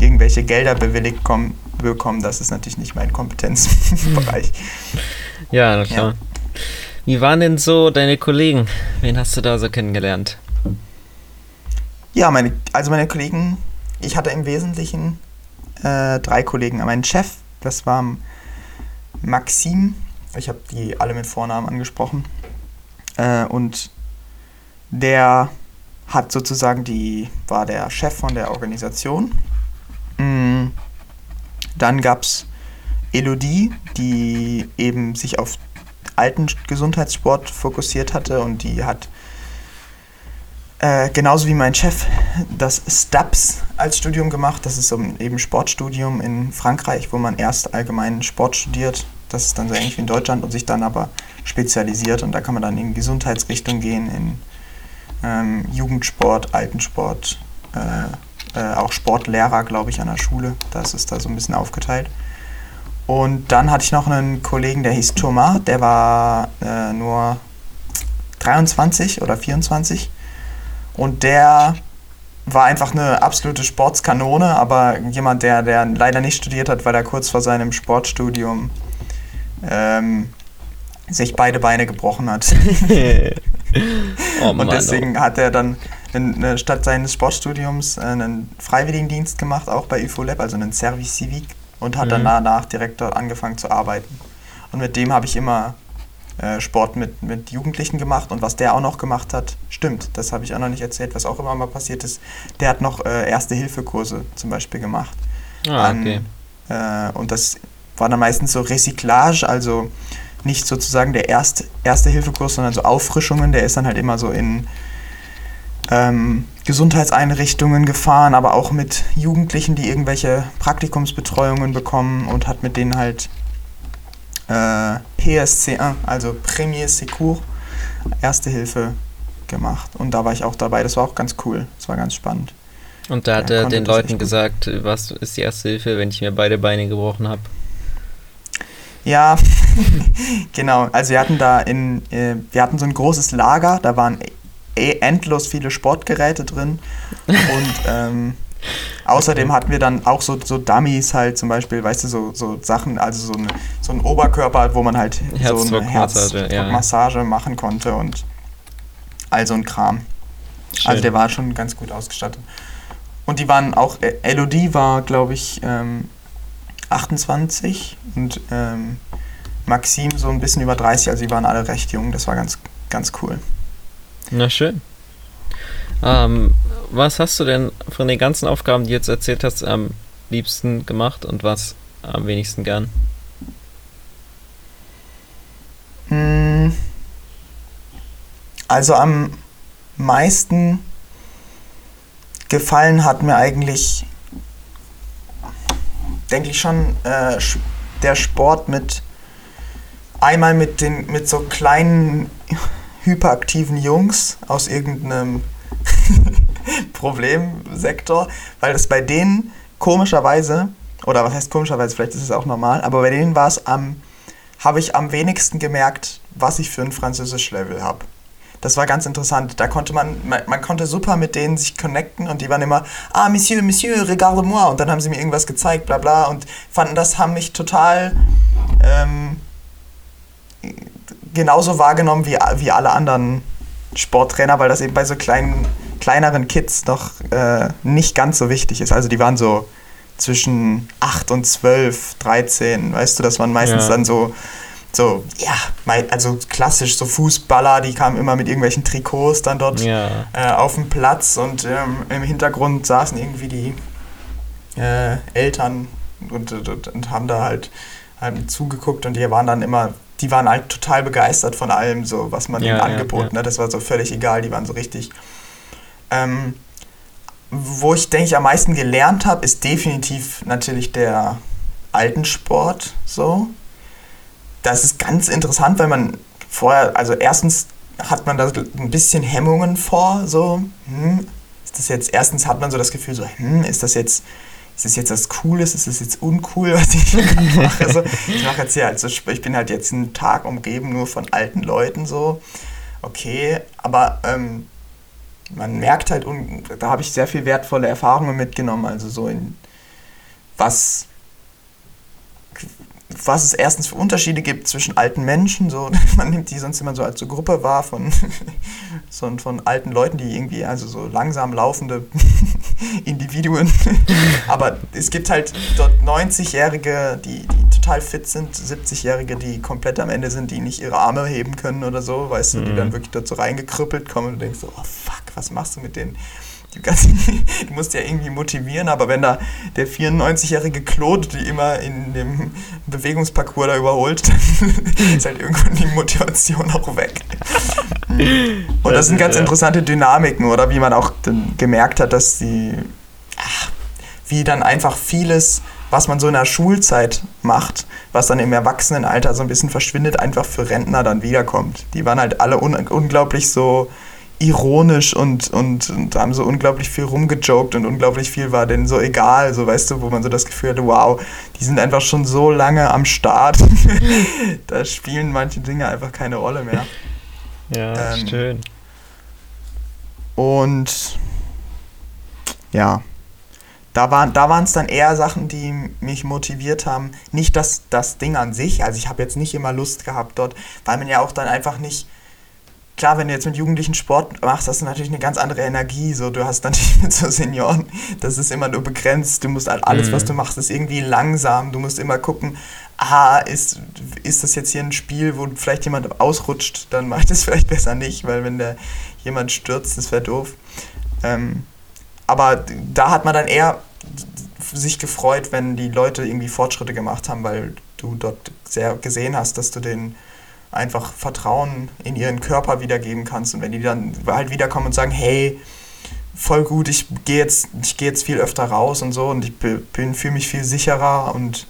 irgendwelche Gelder bewilligt kommen, bekommen, das ist natürlich nicht mein Kompetenzbereich. [laughs] Ja, klar. Ja. Wie waren denn so deine Kollegen? Wen hast du da so kennengelernt? Ja, meine, also meine Kollegen, ich hatte im Wesentlichen äh, drei Kollegen. Mein Chef, das war Maxim, ich habe die alle mit Vornamen angesprochen. Äh, und der hat sozusagen die, war der Chef von der Organisation. Dann gab es Elodie, die eben sich auf alten Gesundheitssport fokussiert hatte und die hat äh, genauso wie mein Chef das STAPS als Studium gemacht. Das ist so ein eben Sportstudium in Frankreich, wo man erst allgemeinen Sport studiert. Das ist dann so ähnlich wie in Deutschland und sich dann aber spezialisiert und da kann man dann in Gesundheitsrichtung gehen, in ähm, Jugendsport, Altensport, äh, äh, auch Sportlehrer, glaube ich, an der Schule. Das ist da so ein bisschen aufgeteilt. Und dann hatte ich noch einen Kollegen, der hieß Thomas, der war äh, nur 23 oder 24. Und der war einfach eine absolute Sportskanone, aber jemand, der, der leider nicht studiert hat, weil er kurz vor seinem Sportstudium ähm, sich beide Beine gebrochen hat. [laughs] oh Mann, und deswegen oh. hat er dann in, statt seines Sportstudiums einen Freiwilligendienst gemacht, auch bei UFO also einen Service Civic und hat mhm. dann danach direkt dort angefangen zu arbeiten. Und mit dem habe ich immer äh, Sport mit, mit Jugendlichen gemacht und was der auch noch gemacht hat, stimmt, das habe ich auch noch nicht erzählt, was auch immer mal passiert ist, der hat noch äh, Erste-Hilfe-Kurse zum Beispiel gemacht. Ah, okay. An, äh, und das war dann meistens so Recyclage, also nicht sozusagen der erste, erste Hilfekurs, sondern so Auffrischungen. Der ist dann halt immer so in ähm, Gesundheitseinrichtungen gefahren, aber auch mit Jugendlichen, die irgendwelche Praktikumsbetreuungen bekommen und hat mit denen halt äh, PSC1, also Premier Secours, Erste Hilfe gemacht. Und da war ich auch dabei. Das war auch ganz cool. Das war ganz spannend. Und da hat er den Leuten gesagt, was ist die Erste Hilfe, wenn ich mir beide Beine gebrochen habe? Ja, [laughs] genau. Also wir hatten da in, äh, wir hatten so ein großes Lager, da waren eh endlos viele Sportgeräte drin. Und ähm, [laughs] außerdem hatten wir dann auch so, so Dummies halt zum Beispiel, weißt du, so, so Sachen, also so, eine, so ein Oberkörper, wo man halt so eine Herzdruckmassage ja. machen konnte und all so ein Kram. Schön. Also der war schon ganz gut ausgestattet. Und die waren auch, äh, LOD war, glaube ich, ähm, 28 und ähm, Maxim so ein bisschen über 30, also die waren alle recht jung, das war ganz, ganz cool. Na schön. Ähm, was hast du denn von den ganzen Aufgaben, die du jetzt erzählt hast, am liebsten gemacht und was am wenigsten gern? Hm. Also am meisten gefallen hat mir eigentlich denke ich schon, äh, der Sport mit einmal mit den mit so kleinen hyperaktiven Jungs aus irgendeinem [laughs] Problemsektor, weil es bei denen komischerweise oder was heißt komischerweise, vielleicht ist es auch normal, aber bei denen war es am habe ich am wenigsten gemerkt, was ich für ein Französisch Level habe. Das war ganz interessant. Da konnte man, man, man, konnte super mit denen sich connecten und die waren immer, ah, Monsieur, Monsieur, regarde-moi. Und dann haben sie mir irgendwas gezeigt, bla bla. Und fanden das, haben mich total ähm, genauso wahrgenommen wie, wie alle anderen Sporttrainer, weil das eben bei so kleinen, kleineren Kids noch äh, nicht ganz so wichtig ist. Also die waren so zwischen 8 und 12, 13, weißt du, das waren meistens ja. dann so so, ja, also klassisch, so Fußballer, die kamen immer mit irgendwelchen Trikots dann dort ja. äh, auf dem Platz und ähm, im Hintergrund saßen irgendwie die äh, Eltern und, und, und, haben da halt, halt zugeguckt und die waren dann immer, die waren halt total begeistert von allem, so was man ja, ihnen angeboten ja, hat. Das war so völlig egal, die waren so richtig. Ähm, wo ich denke ich am meisten gelernt habe, ist definitiv natürlich der Altensport so das ist ganz interessant, weil man vorher, also erstens hat man da ein bisschen Hemmungen vor, so, hm, ist das jetzt, erstens hat man so das Gefühl, so, hm, ist das jetzt, ist das jetzt was Cooles, ist das jetzt uncool, [laughs] was ich mache? So, ich mache jetzt hier halt so, ich bin halt jetzt einen Tag umgeben nur von alten Leuten, so, okay, aber ähm, man merkt halt, da habe ich sehr viel wertvolle Erfahrungen mitgenommen, also so in was was es erstens für Unterschiede gibt zwischen alten Menschen, so [laughs] man nimmt die sonst immer so als so Gruppe wahr von, [laughs] so, von alten Leuten, die irgendwie, also so langsam laufende [laughs] Individuen. Aber es gibt halt dort 90-Jährige, die, die total fit sind, 70-Jährige, die komplett am Ende sind, die nicht ihre Arme heben können oder so, weißt du, die dann mhm. wirklich dort so reingekrüppelt kommen und du denkst so, oh fuck, was machst du mit denen? Du musst ja irgendwie motivieren, aber wenn da der 94-jährige Claude die immer in dem Bewegungsparcours da überholt, dann [laughs] ist halt irgendwann die Motivation auch weg. Und das sind ganz interessante Dynamiken, oder wie man auch gemerkt hat, dass die, ach, wie dann einfach vieles, was man so in der Schulzeit macht, was dann im Erwachsenenalter so ein bisschen verschwindet, einfach für Rentner dann wiederkommt. Die waren halt alle un unglaublich so ironisch und, und, und haben so unglaublich viel rumgejoked und unglaublich viel war denen so egal, so weißt du, wo man so das Gefühl hatte, wow, die sind einfach schon so lange am Start. [laughs] da spielen manche Dinge einfach keine Rolle mehr. Ja, ähm, schön. Und ja, da waren da es dann eher Sachen, die mich motiviert haben. Nicht das, das Ding an sich, also ich habe jetzt nicht immer Lust gehabt dort, weil man ja auch dann einfach nicht klar, wenn du jetzt mit Jugendlichen Sport machst, hast du natürlich eine ganz andere Energie. So, du hast natürlich [laughs] mit so Senioren, das ist immer nur begrenzt. Du musst halt alles, mhm. was du machst, ist irgendwie langsam. Du musst immer gucken, ah, ist, ist das jetzt hier ein Spiel, wo vielleicht jemand ausrutscht, dann [laughs] mache ich das vielleicht besser nicht, weil wenn da jemand stürzt, das wäre doof. Ähm, aber da hat man dann eher sich gefreut, wenn die Leute irgendwie Fortschritte gemacht haben, weil du dort sehr gesehen hast, dass du denen einfach Vertrauen in ihren Körper wiedergeben kannst. Und wenn die dann halt wiederkommen und sagen, hey, voll gut, ich gehe jetzt, ich geh jetzt viel öfter raus und so und ich bin, fühle mich viel sicherer und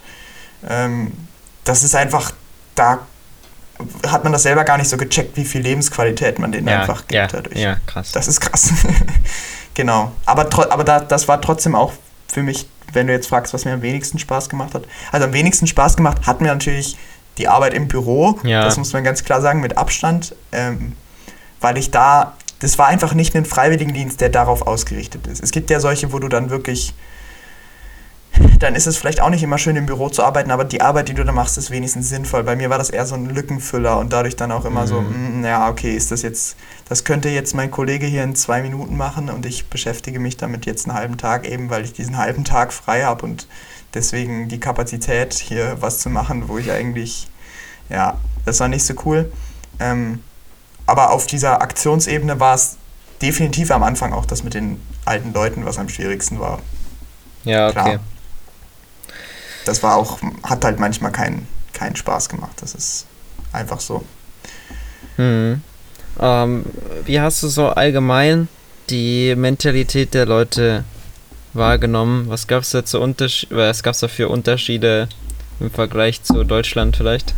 ähm, das ist einfach, da hat man das selber gar nicht so gecheckt, wie viel Lebensqualität man denen ja, einfach gibt ja, dadurch. Ja, krass. Das ist krass. [laughs] genau. Aber, aber da, das war trotzdem auch für mich, wenn du jetzt fragst, was mir am wenigsten Spaß gemacht hat. Also am wenigsten Spaß gemacht hat mir natürlich die Arbeit im Büro. Ja. Das muss man ganz klar sagen, mit Abstand. Ähm, weil ich da, das war einfach nicht ein Freiwilligendienst, der darauf ausgerichtet ist. Es gibt ja solche, wo du dann wirklich dann ist es vielleicht auch nicht immer schön im Büro zu arbeiten, aber die Arbeit, die du da machst, ist wenigstens sinnvoll. Bei mir war das eher so ein Lückenfüller und dadurch dann auch immer mhm. so, mh, ja, okay, ist das jetzt, das könnte jetzt mein Kollege hier in zwei Minuten machen und ich beschäftige mich damit jetzt einen halben Tag eben, weil ich diesen halben Tag frei habe und deswegen die Kapazität hier was zu machen, wo ich eigentlich, ja, das war nicht so cool. Ähm, aber auf dieser Aktionsebene war es definitiv am Anfang auch das mit den alten Leuten, was am schwierigsten war. Ja, okay. Klar das war auch, hat halt manchmal keinen keinen Spaß gemacht. Das ist einfach so. Hm. Ähm, wie hast du so allgemein die Mentalität der Leute wahrgenommen? Was gab es da zu Unterschied was gab es da für Unterschiede im Vergleich zu Deutschland vielleicht?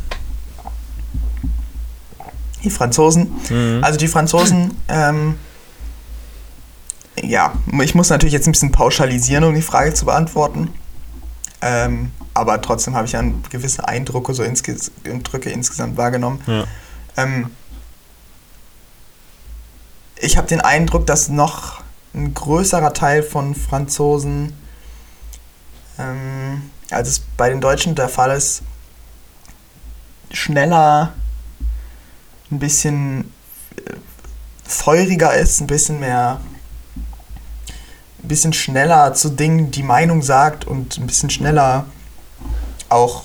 Die Franzosen. Mhm. Also die Franzosen, ähm, ja, ich muss natürlich jetzt ein bisschen pauschalisieren, um die Frage zu beantworten. Ähm, aber trotzdem habe ich ja gewisse Eindrücke, so insges Eindrücke insgesamt wahrgenommen. Ja. Ähm, ich habe den Eindruck, dass noch ein größerer Teil von Franzosen, ähm, als es bei den Deutschen der Fall ist, schneller, ein bisschen äh, feuriger ist, ein bisschen mehr bisschen schneller zu Dingen die Meinung sagt und ein bisschen schneller auch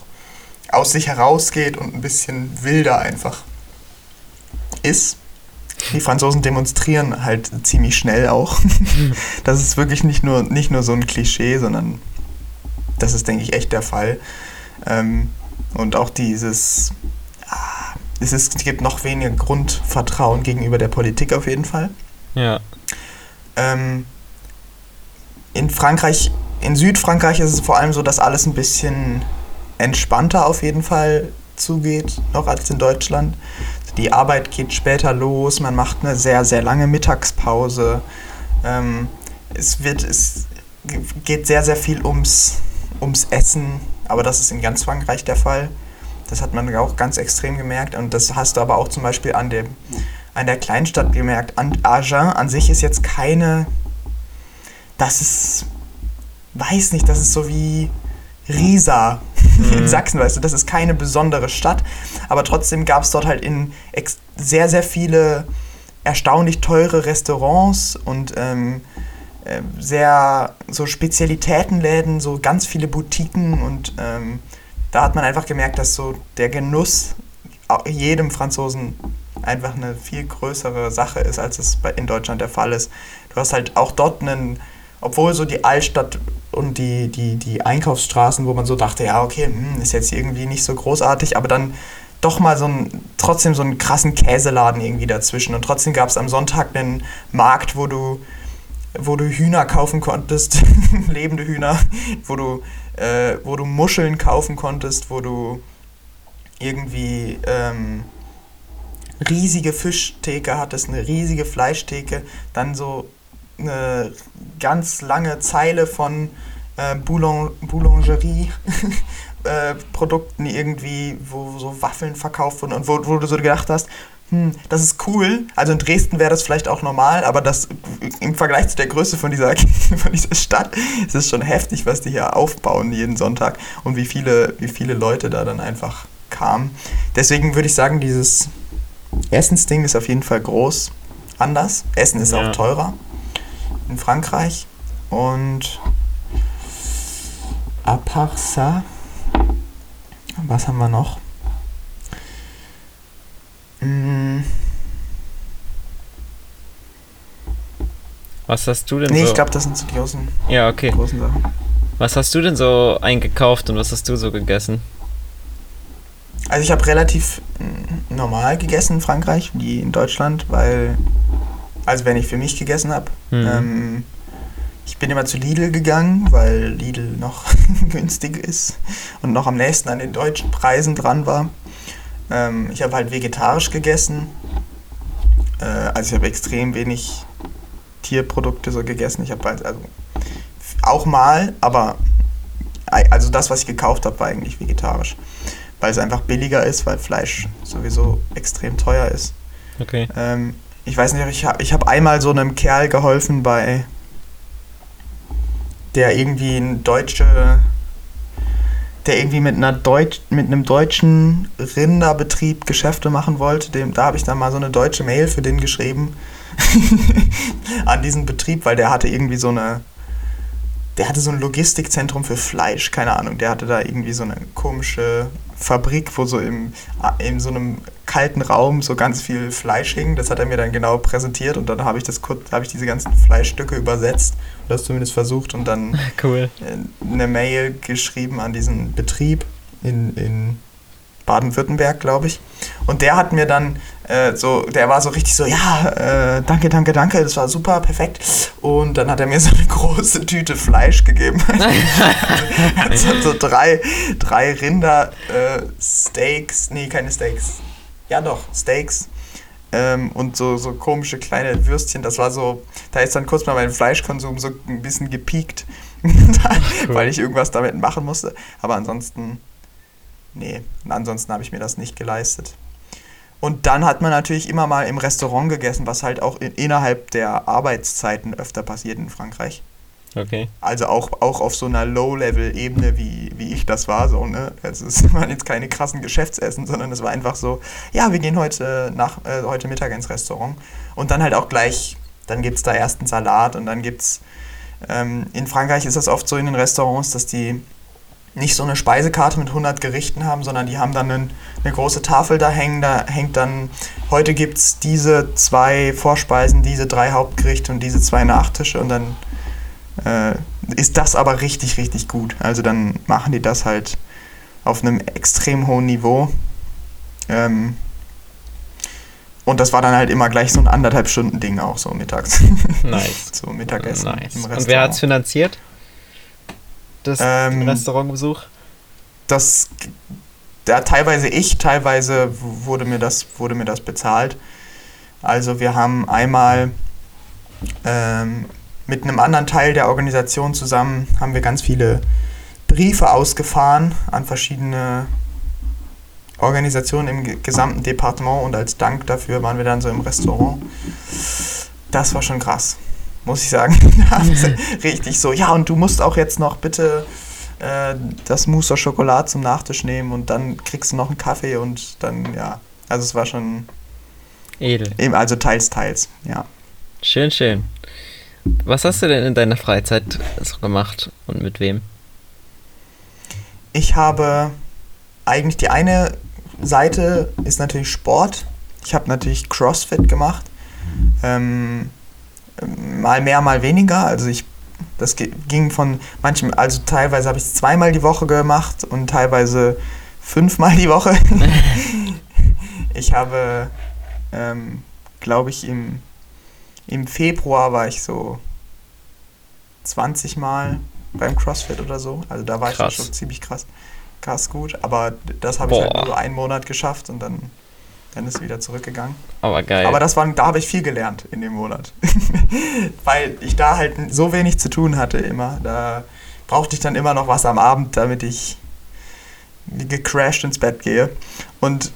aus sich herausgeht und ein bisschen wilder einfach ist. Die Franzosen demonstrieren halt ziemlich schnell auch. [laughs] Das ist wirklich nicht nur, nicht nur so ein Klischee, sondern das ist, denke ich, echt der Fall. Ähm, und auch dieses, ah, es, ist, es gibt noch weniger Grundvertrauen gegenüber der Politik auf jeden Fall. Ja. Ähm, in Frankreich, in Südfrankreich ist es vor allem so, dass alles ein bisschen entspannter auf jeden Fall zugeht, noch als in Deutschland. Die Arbeit geht später los, man macht eine sehr, sehr lange Mittagspause. Ähm, es, wird, es geht sehr, sehr viel ums, ums Essen, aber das ist in ganz Frankreich der Fall. Das hat man auch ganz extrem gemerkt und das hast du aber auch zum Beispiel an, dem, an der Kleinstadt gemerkt. An Agen an sich ist jetzt keine, das ist, weiß nicht, das ist so wie Riesa [laughs] mhm. in Sachsen, weißt du, das ist keine besondere Stadt, aber trotzdem gab es dort halt in sehr, sehr viele erstaunlich teure Restaurants und ähm, äh, sehr so Spezialitätenläden, so ganz viele Boutiquen und ähm, da hat man einfach gemerkt, dass so der Genuss jedem Franzosen einfach eine viel größere Sache ist, als es in Deutschland der Fall ist. Du hast halt auch dort einen, obwohl so die Altstadt und die, die, die Einkaufsstraßen, wo man so dachte, ja, okay, hm, ist jetzt irgendwie nicht so großartig, aber dann doch mal so ein, trotzdem so einen krassen Käseladen irgendwie dazwischen. Und trotzdem gab es am Sonntag einen Markt, wo du, wo du Hühner kaufen konntest, [laughs] lebende Hühner, wo du, äh, wo du Muscheln kaufen konntest, wo du irgendwie ähm, riesige Fischtheke hattest, eine riesige Fleischtheke, dann so eine ganz lange Zeile von äh, Boulon Boulangerie-Produkten [laughs] äh, irgendwie, wo so Waffeln verkauft wurden und wo, wo du so gedacht hast, hm, das ist cool. Also in Dresden wäre das vielleicht auch normal, aber das im Vergleich zu der Größe von dieser, [laughs] von dieser Stadt ist es schon heftig, was die hier aufbauen jeden Sonntag und wie viele, wie viele Leute da dann einfach kamen. Deswegen würde ich sagen, dieses Essensding ist auf jeden Fall groß anders. Essen ist ja. auch teurer in Frankreich. Und à part ça, Was haben wir noch? Hm. Was hast du denn Nee, so? ich glaube, das sind so die großen, ja, okay. großen Sachen. Was hast du denn so eingekauft und was hast du so gegessen? Also ich habe relativ normal gegessen in Frankreich, wie in Deutschland, weil, also wenn ich für mich gegessen habe, Mhm. ähm, ich bin immer zu Lidl gegangen, weil Lidl noch [laughs] günstig ist und noch am nächsten an den deutschen Preisen dran war. Ähm, ich habe halt vegetarisch gegessen, äh, also ich habe extrem wenig Tierprodukte so gegessen. Ich habe halt also auch mal, aber also das, was ich gekauft habe, war eigentlich vegetarisch weil es einfach billiger ist, weil Fleisch sowieso extrem teuer ist. Okay. Ähm, ich weiß nicht, ich habe ich hab einmal so einem Kerl geholfen bei der irgendwie ein deutsche der irgendwie mit einer Deutsch, mit einem deutschen Rinderbetrieb Geschäfte machen wollte, dem da habe ich dann mal so eine deutsche Mail für den geschrieben. [laughs] An diesen Betrieb, weil der hatte irgendwie so eine der hatte so ein Logistikzentrum für Fleisch, keine Ahnung, der hatte da irgendwie so eine komische Fabrik, wo so im, in so einem kalten Raum so ganz viel Fleisch hing. Das hat er mir dann genau präsentiert und dann habe ich das kurz, habe ich diese ganzen Fleischstücke übersetzt und das zumindest versucht und dann [laughs] Cool. äh, eine Mail geschrieben an diesen Betrieb in, in Baden-Württemberg, glaube ich. Und der hat mir dann äh, so, der war so richtig so, ja, äh, danke, danke, danke, das war super, perfekt. Und dann hat er mir so eine [laughs] große Tüte Fleisch gegeben. [laughs] also so drei, drei Rinder äh, Steaks, nee, keine Steaks. Ja doch, Steaks. Ähm, und so, so komische kleine Würstchen. Das war so, da ist dann kurz mal mein Fleischkonsum so ein bisschen gepiekt, [laughs] weil ich irgendwas damit machen musste. Aber ansonsten, nee, ansonsten habe ich mir das nicht geleistet. Und dann hat man natürlich immer mal im Restaurant gegessen, was halt auch in, innerhalb der Arbeitszeiten öfter passiert in Frankreich. Okay. Also auch, auch auf so einer Low-Level-Ebene, wie, wie ich das war. So, ne? Also es [laughs] waren jetzt keine krassen Geschäftsessen, sondern es war einfach so, ja, wir gehen heute, nach, äh, heute Mittag ins Restaurant. Und dann halt auch gleich, dann gibt es da erst einen Salat und dann gibt es, ähm, in Frankreich ist das oft so in den Restaurants, dass die nicht so eine Speisekarte mit 100 Gerichten haben, sondern die haben dann einen, eine große Tafel da hängen, da hängt dann, heute gibt es diese zwei Vorspeisen, diese drei Hauptgerichte und diese zwei Nachtische und dann äh, ist das aber richtig, richtig gut. Also dann machen die das halt auf einem extrem hohen Niveau. Ähm, und das war dann halt immer gleich so ein anderthalb Stunden Ding auch so mittags. Nice. [laughs] so Mittagessen nice. Und wer Restaurant. hat's finanziert? Das Ähm, Restaurantbesuch? das ja, teilweise ich, teilweise wurde mir das, wurde mir das bezahlt. Also wir haben einmal ähm, mit einem anderen Teil der Organisation zusammen haben wir ganz viele Briefe ausgefahren an verschiedene Organisationen im ge- gesamten Departement und als Dank dafür waren wir dann so im Restaurant. Das war schon krass, muss ich sagen. Sie [laughs] [laughs] richtig so, ja und du musst auch jetzt noch bitte äh, das Mousse au Chocolat zum Nachtisch nehmen und dann kriegst du noch einen Kaffee und dann, ja. Also es war schon, Edel. eben, also teils, teils, ja. Schön, schön. Was hast du denn in deiner Freizeit so gemacht und mit wem? Ich habe eigentlich die eine Seite ist natürlich Sport. Ich habe natürlich CrossFit gemacht. Ähm, mal mehr, mal weniger. Also ich, das ging von manchem, also teilweise habe ich es zweimal die Woche gemacht und teilweise fünfmal die Woche. [laughs] ich habe, ähm, glaube ich, im, im Februar war ich so 20 Mal beim CrossFit oder so. Also da war ich Krass. schon ziemlich krass, krass gut. Aber das habe ich halt nur so einen Monat geschafft und dann, dann ist es wieder zurückgegangen. Aber geil. Aber das war, da habe ich viel gelernt in dem Monat. [laughs] Weil ich da halt so wenig zu tun hatte immer. Da brauchte ich dann immer noch was am Abend, damit ich gecrashed ins Bett gehe. Und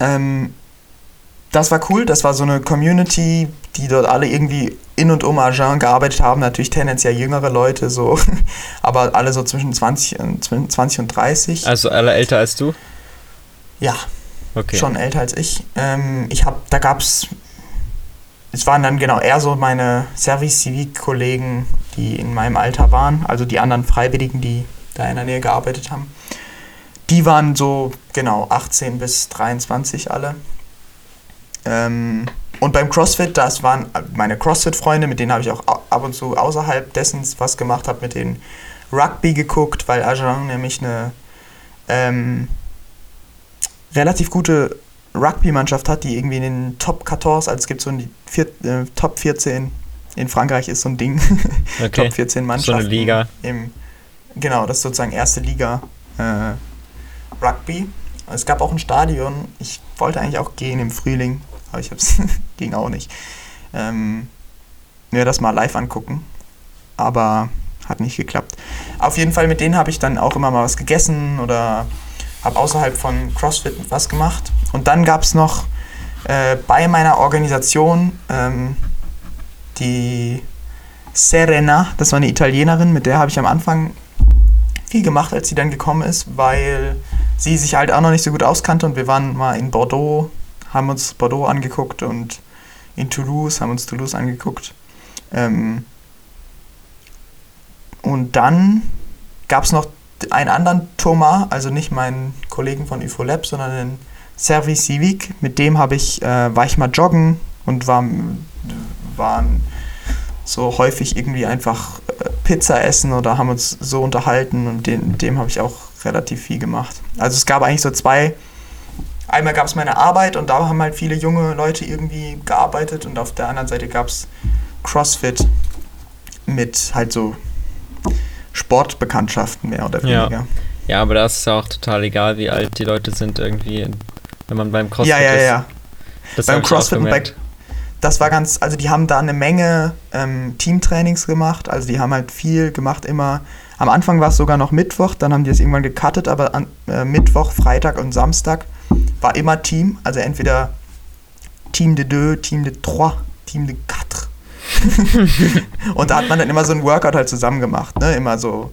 ähm, das war cool. Das war so eine Community, die dort alle irgendwie in und um Agen gearbeitet haben. Natürlich tendenziell jüngere Leute, so, [laughs] aber alle so zwischen 20 und, 20 und 30. also alle älter als du? ja, Okay. schon älter als ich. Ähm, ich habe, da gab's, es waren dann genau eher so meine die waren so, genau, 18 bis 23 alle. Ähm, und beim CrossFit, das waren meine CrossFit-Freunde, mit denen habe ich auch ab und zu außerhalb dessen was gemacht, habe mit denen Rugby geguckt, weil Agen nämlich eine ähm, relativ gute Rugby-Mannschaft hat, die irgendwie in den Top 14, also es gibt so ein vier, äh, Top 14 in Frankreich ist so ein Ding. Okay. [laughs] Top 14 Mannschaften. So eine Liga. Im, genau, das ist sozusagen erste Liga äh, Rugby. Es gab auch ein Stadion. Ich wollte eigentlich auch gehen im Frühling, aber ich hab's [laughs] ging auch nicht. Ähm, mir das mal live angucken, aber hat nicht geklappt. Auf jeden Fall mit denen habe ich dann auch immer mal was gegessen oder habe außerhalb von CrossFit was gemacht. Und dann gab es noch äh, bei meiner Organisation ähm, die Serena, das war eine Italienerin, mit der habe ich am Anfang viel gemacht, als sie dann gekommen ist, weil sie sich halt auch noch nicht so gut auskannte und wir waren mal in Bordeaux, haben uns Bordeaux angeguckt und in Toulouse, haben uns Toulouse angeguckt. Ähm und dann gab es noch einen anderen Thomas, also nicht meinen Kollegen von UFOLab, sondern den Service Civic. Mit dem habe ich, äh, war ich mal joggen und war, waren so häufig irgendwie einfach äh, Pizza essen oder haben uns so unterhalten und den, mit dem habe ich auch relativ viel gemacht. Also es gab eigentlich so zwei. Einmal gab es meine Arbeit und da haben halt viele junge Leute irgendwie gearbeitet und auf der anderen Seite gab es CrossFit mit halt so Sportbekanntschaften mehr oder weniger. Ja. ja, aber das ist ja auch total egal, wie alt die Leute sind irgendwie, wenn man beim CrossFit ja, ja, ist. Ja, ja, Beim CrossFit und bei, das war ganz, also die haben da eine Menge ähm, Teamtrainings gemacht, also die haben halt viel gemacht, immer, am Anfang war es sogar noch Mittwoch, dann haben die es irgendwann gecuttet, aber an, äh, Mittwoch, Freitag und Samstag war immer Team, also entweder Team de deux, Team de trois, Team de quatre. [laughs] und da hat man dann immer so ein Workout halt zusammen gemacht, ne? Immer so,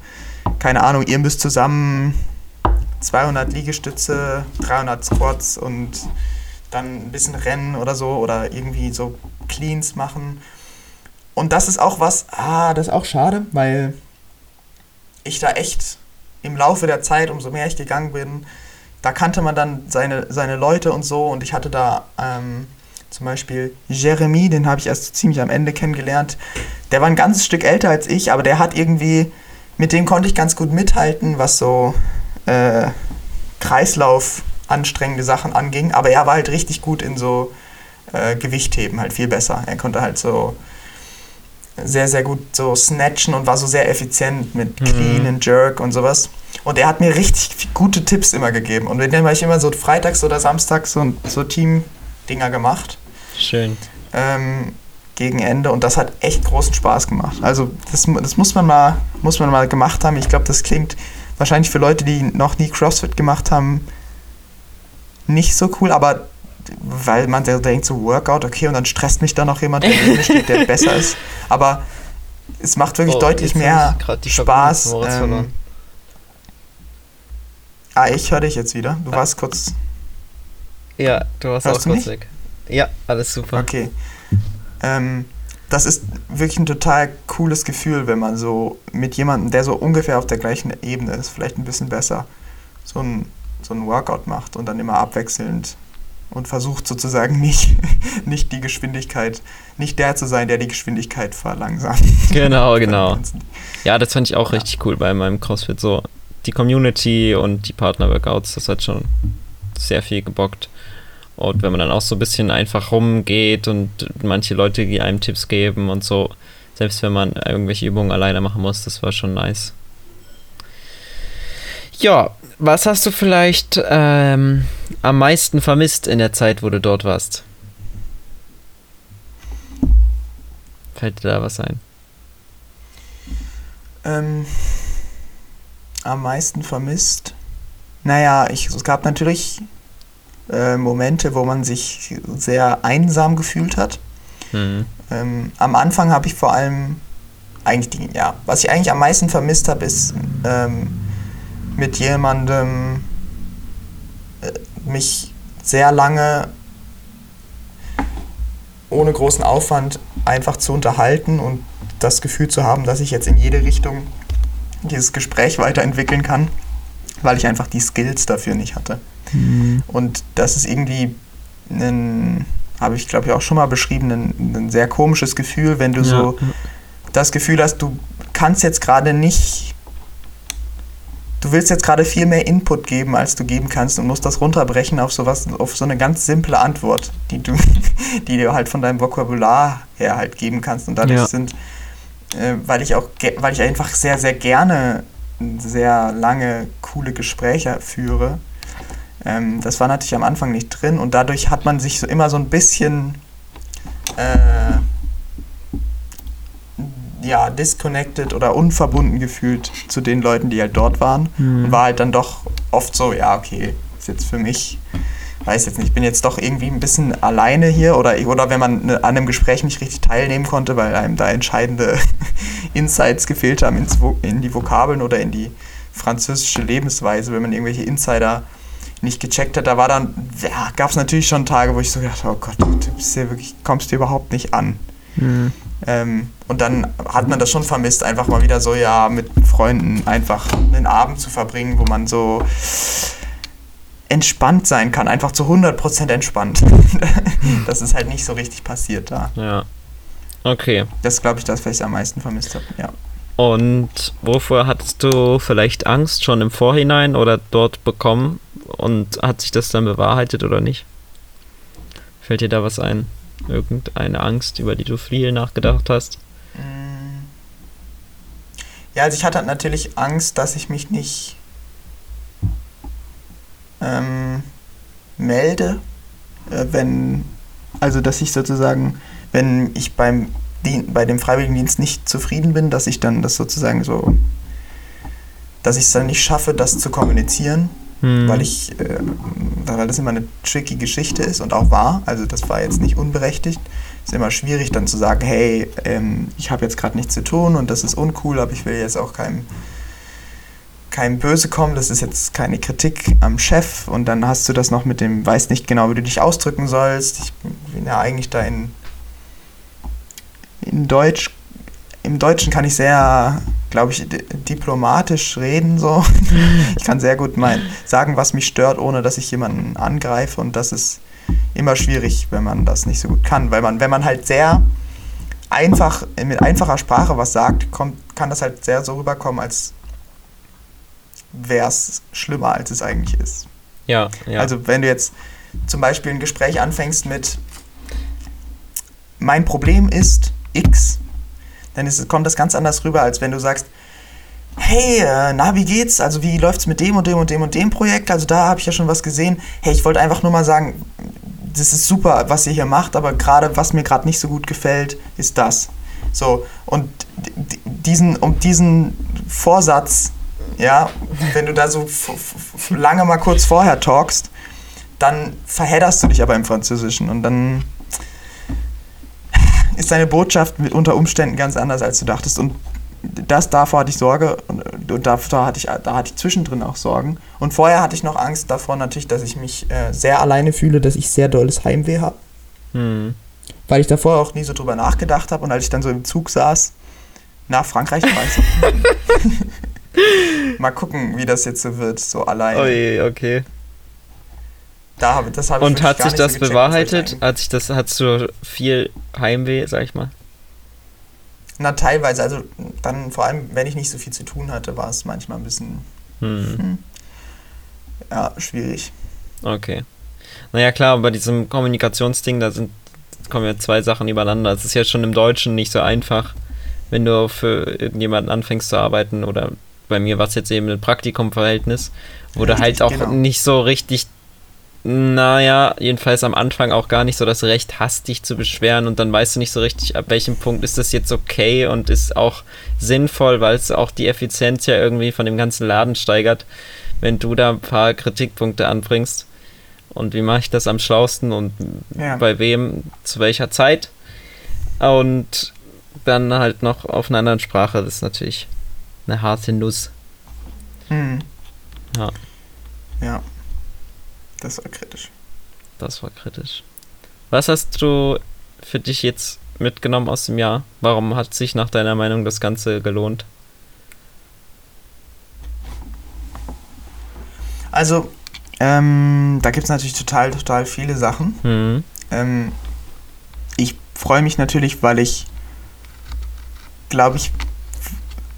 keine Ahnung, ihr müsst zusammen 200 Liegestütze, 300 Squats und dann ein bisschen rennen oder so oder irgendwie so Cleans machen. Und das ist auch was, ah, das ist auch schade, weil ich da echt im Laufe der Zeit, umso mehr ich gegangen bin, da kannte man dann seine, seine Leute und so und ich hatte da ähm, zum Beispiel Jeremy, den habe ich erst ziemlich am Ende kennengelernt. Der war ein ganzes Stück älter als ich, aber der hat irgendwie, mit dem konnte ich ganz gut mithalten, was so äh, Kreislauf anstrengende Sachen anging. Aber er war halt richtig gut in so äh, Gewichtheben, halt viel besser. Er konnte halt so sehr, sehr gut so snatchen und war so sehr effizient mit mhm. Clean and Jerk und sowas. Und er hat mir richtig gute Tipps immer gegeben. Und mit dem habe ich immer so freitags oder samstags so, so Team-Dinger gemacht. Schön. Ähm, gegen Ende und das hat echt großen Spaß gemacht. Also das, das muss man mal muss man mal gemacht haben. Ich glaube, das klingt wahrscheinlich für Leute, die noch nie CrossFit gemacht haben, nicht so cool, aber weil man denkt so Workout, okay, und dann stresst mich da noch jemand, der neben steht, der [laughs] besser ist. Aber es macht wirklich oh, deutlich mehr Spaß. Ähm, ah, ich höre dich jetzt wieder. Du warst kurz. Ja, du warst auch kurz weg. Ja, alles super. Okay. Ähm, das ist wirklich ein total cooles Gefühl, wenn man so mit jemandem, der so ungefähr auf der gleichen Ebene ist, vielleicht ein bisschen besser, so ein so ein Workout macht und dann immer abwechselnd und versucht sozusagen [laughs] nicht, nicht die Geschwindigkeit, nicht der zu sein, der die Geschwindigkeit verlangsamt. Genau, [laughs] genau. Ja, das fand ich auch ja. richtig cool bei meinem CrossFit. So die Community und die Partner-Workouts, das hat schon sehr viel gebockt. Und wenn man dann auch so ein bisschen einfach rumgeht und manche Leute, die einem Tipps geben und so, selbst wenn man irgendwelche Übungen alleine machen muss, das war schon nice. Ja, was hast du vielleicht ähm, am meisten vermisst in der Zeit, wo du dort warst? Fällt dir da was ein? Ähm, am meisten vermisst? Naja, ich, es gab natürlich äh, Momente, wo man sich sehr einsam gefühlt hat. Mhm. Ähm, am Anfang habe ich vor allem eigentlich die, ja, was ich eigentlich am meisten vermisst habe, ist ähm, mit jemandem äh, mich sehr lange ohne großen Aufwand einfach zu unterhalten und das Gefühl zu haben, dass ich jetzt in jede Richtung dieses Gespräch weiterentwickeln kann. weil ich einfach die Skills dafür nicht hatte. Mhm. Und das ist irgendwie ein, habe ich glaube ich auch schon mal beschrieben, ein, ein sehr komisches Gefühl, wenn du ja. so das Gefühl hast, du kannst jetzt gerade nicht du willst jetzt gerade viel mehr Input geben, als du geben kannst und musst das runterbrechen auf sowas, auf so eine ganz simple Antwort, die du, [laughs] die du halt von deinem Vokabular her halt geben kannst. Und dadurch ja. sind, äh, weil ich auch, weil ich einfach sehr, sehr gerne sehr lange coole Gespräche führe. Ähm, das war natürlich am Anfang nicht drin und dadurch hat man sich so immer so ein bisschen äh, ja, disconnected oder unverbunden gefühlt zu den Leuten, die halt dort waren. Mhm. Und war halt dann doch oft so, ja, okay, ist jetzt für mich, weiß jetzt nicht, ich bin jetzt doch irgendwie ein bisschen alleine hier oder, oder wenn man ne, an einem Gespräch nicht richtig teilnehmen konnte, weil einem da entscheidende [laughs] Insights gefehlt haben in die Vokabeln oder in die französische Lebensweise, wenn man irgendwelche Insider nicht gecheckt hat, da war dann, ja, gab es natürlich schon Tage, wo ich so gedacht oh Gott, du bist ja wirklich, kommst dir überhaupt nicht an. Mhm. Ähm, und dann hat man das schon vermisst, einfach mal wieder so, ja, mit Freunden einfach einen Abend zu verbringen, wo man so entspannt sein kann, einfach zu 100% entspannt. [laughs] das ist halt nicht so richtig passiert da. Ja. Okay. Das glaube ich, das, was ich am meisten vermisst habe, ja. Und wovor hattest du vielleicht Angst schon im Vorhinein oder dort bekommen? Und hat sich das dann bewahrheitet oder nicht? Fällt dir da was ein? Irgendeine Angst, über die du viel nachgedacht hast? Mm. Ja, also ich hatte natürlich Angst, dass ich mich nicht ähm, melde, äh, wenn, also dass ich sozusagen, wenn ich beim bei dem Freiwilligendienst nicht zufrieden bin, dass ich dann das sozusagen so, dass ich es dann nicht schaffe, das zu kommunizieren hm. weil ich, äh, weil das immer eine tricky Geschichte ist und auch war. Also das war jetzt nicht unberechtigt. Ist immer schwierig dann zu sagen, hey, ähm, ich habe jetzt gerade nichts zu tun und das ist uncool, aber ich will jetzt auch keinem kein Böse kommen, das ist jetzt keine Kritik am Chef und dann hast du das noch mit dem, weiß nicht genau, wie du dich ausdrücken sollst. Ich bin ja eigentlich da in, in Deutsch, im Deutschen kann ich sehr glaube ich, diplomatisch reden so. [laughs] ich kann sehr gut mein, sagen, was mich stört, ohne dass ich jemanden angreife und das ist immer schwierig, wenn man das nicht so gut kann, weil man, wenn man halt sehr einfach, mit einfacher Sprache was sagt, kommt, kann das halt sehr so rüberkommen, als wäre es schlimmer, als es eigentlich ist. Ja, ja. Also wenn du jetzt zum Beispiel ein Gespräch anfängst mit mein Problem ist X, dann ist, kommt das ganz anders rüber, als wenn du sagst, hey, äh, na, wie geht's? Also wie läuft's mit dem und dem und dem und dem Projekt? Also da habe ich ja schon was gesehen. Hey, ich wollte einfach nur mal sagen, das ist super, was ihr hier macht, aber gerade was mir gerade nicht so gut gefällt, ist das. So, und diesen, um diesen Vorsatz, ja, wenn du da so lange mal kurz vorher talkst, dann verhedderst du dich aber im Französischen und dann ist deine Botschaft unter Umständen ganz anders, als du dachtest. Und das davor hatte ich Sorge und, und davor hatte ich, da hatte ich zwischendrin auch Sorgen. Und vorher hatte ich noch Angst davor natürlich, dass ich mich äh, sehr alleine fühle, dass ich sehr dolles Heimweh habe. Hm. Weil ich davor auch nie so drüber nachgedacht habe und als ich dann so im Zug saß, nach Frankreich ich. [laughs] Mal gucken, wie das jetzt so wird, so alleine. Oh okay. Da habe, das habe Und hat sich das so bewahrheitet? Hat sich das, hast du viel Heimweh, sag ich mal? Na, teilweise. Also dann vor allem, wenn ich nicht so viel zu tun hatte, war es manchmal ein bisschen hm. Hm, ja, schwierig. Okay. Naja, klar, bei diesem Kommunikationsding, da sind, kommen ja zwei Sachen übereinander. Es ist ja schon im Deutschen nicht so einfach, wenn du für irgendjemanden anfängst zu arbeiten oder bei mir war es jetzt eben ein Praktikumverhältnis, wo ja, du halt auch genau. nicht so richtig naja, jedenfalls am Anfang auch gar nicht so das Recht hast, dich zu beschweren und dann weißt du nicht so richtig, ab welchem Punkt ist das jetzt okay und ist auch sinnvoll, weil es auch die Effizienz ja irgendwie von dem ganzen Laden steigert, wenn du da ein paar Kritikpunkte anbringst. Und wie mache ich das am schlausten und ja. bei wem, zu welcher Zeit? Und dann halt noch auf einer anderen Sprache, das ist natürlich eine harte Nuss. Hm. Ja. Ja. Das war kritisch. Das war kritisch. Was hast du für dich jetzt mitgenommen aus dem Jahr? Warum hat sich nach deiner Meinung das Ganze gelohnt? Also, ähm, da gibt es natürlich total, total viele Sachen. Mhm. Ähm, ich freue mich natürlich, weil ich glaube ich,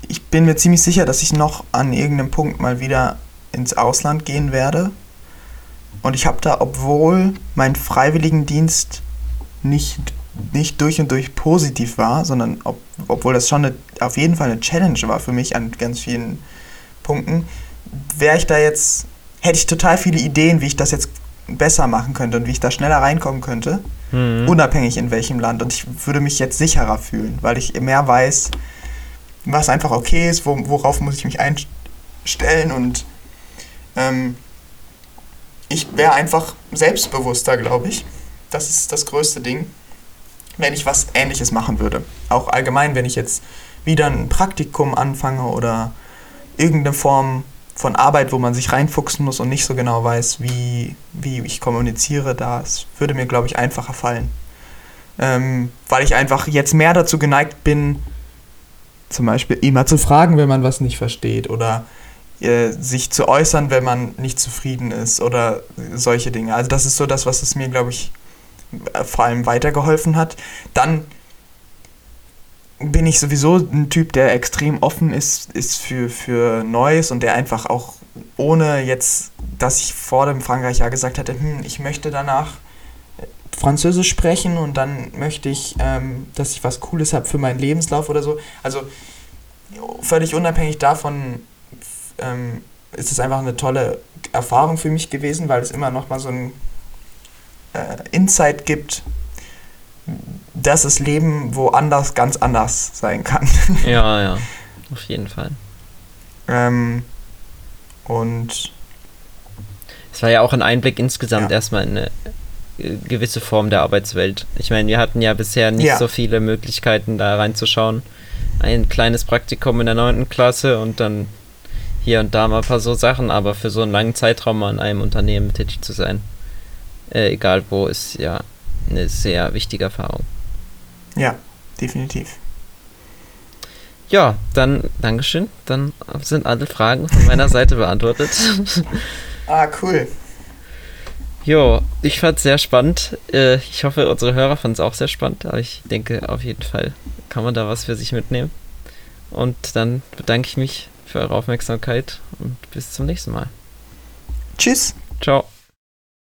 ich bin mir ziemlich sicher, dass ich noch an irgendeinem Punkt mal wieder ins Ausland gehen werde. Und ich habe da, obwohl mein Freiwilligendienst nicht, nicht durch und durch positiv war, sondern ob, obwohl das schon eine, auf jeden Fall eine Challenge war für mich an ganz vielen Punkten, wäre ich da jetzt, hätte ich total viele Ideen, wie ich das jetzt besser machen könnte und wie ich da schneller reinkommen könnte, mhm. unabhängig in welchem Land. Und ich würde mich jetzt sicherer fühlen, weil ich mehr weiß, was einfach okay ist, wo, worauf muss ich mich einstellen und ähm, ich wäre einfach selbstbewusster, glaube ich. Das ist das größte Ding, wenn ich was Ähnliches machen würde. Auch allgemein, wenn ich jetzt wieder ein Praktikum anfange oder irgendeine Form von Arbeit, wo man sich reinfuchsen muss und nicht so genau weiß, wie, wie ich kommuniziere, das würde mir, glaube ich, einfacher fallen. Ähm, weil ich einfach jetzt mehr dazu geneigt bin, zum Beispiel immer zu fragen, wenn man was nicht versteht oder äh, sich zu äußern, wenn man nicht zufrieden ist oder solche Dinge. Also das ist so das, was es mir, glaube ich, vor allem weitergeholfen hat. Dann bin ich sowieso ein Typ, der extrem offen ist, ist für, für Neues und der einfach auch ohne jetzt, dass ich vor dem Frankreich-Jahr gesagt hatte, hm, ich möchte danach Französisch sprechen und dann möchte ich, ähm, dass ich was Cooles habe für meinen Lebenslauf oder so. Also völlig unabhängig davon ähm, ist es einfach eine tolle Erfahrung für mich gewesen, weil es immer noch mal so ein äh, Insight gibt, dass das Leben woanders ganz anders sein kann. [laughs] Ja, ja, auf jeden Fall. Ähm, und es war ja auch ein Einblick insgesamt ja. erstmal in eine äh, gewisse Form der Arbeitswelt. Ich meine, wir hatten ja bisher nicht ja. so viele Möglichkeiten, da reinzuschauen. Ein kleines Praktikum in der 9. Klasse und dann hier und da mal ein paar so Sachen, aber für so einen langen Zeitraum mal in einem Unternehmen tätig zu sein, äh, egal wo, ist ja eine sehr wichtige Erfahrung. Ja, definitiv. Ja, dann Dankeschön. Dann sind alle Fragen von meiner [laughs] Seite beantwortet. ah, cool. Jo, ich fand es sehr spannend. Äh, ich hoffe, unsere Hörer fanden es auch sehr spannend, aber ich denke, auf jeden Fall kann man da was für sich mitnehmen. Und dann bedanke ich mich für eure Aufmerksamkeit und bis zum nächsten Mal. Tschüss. Ciao.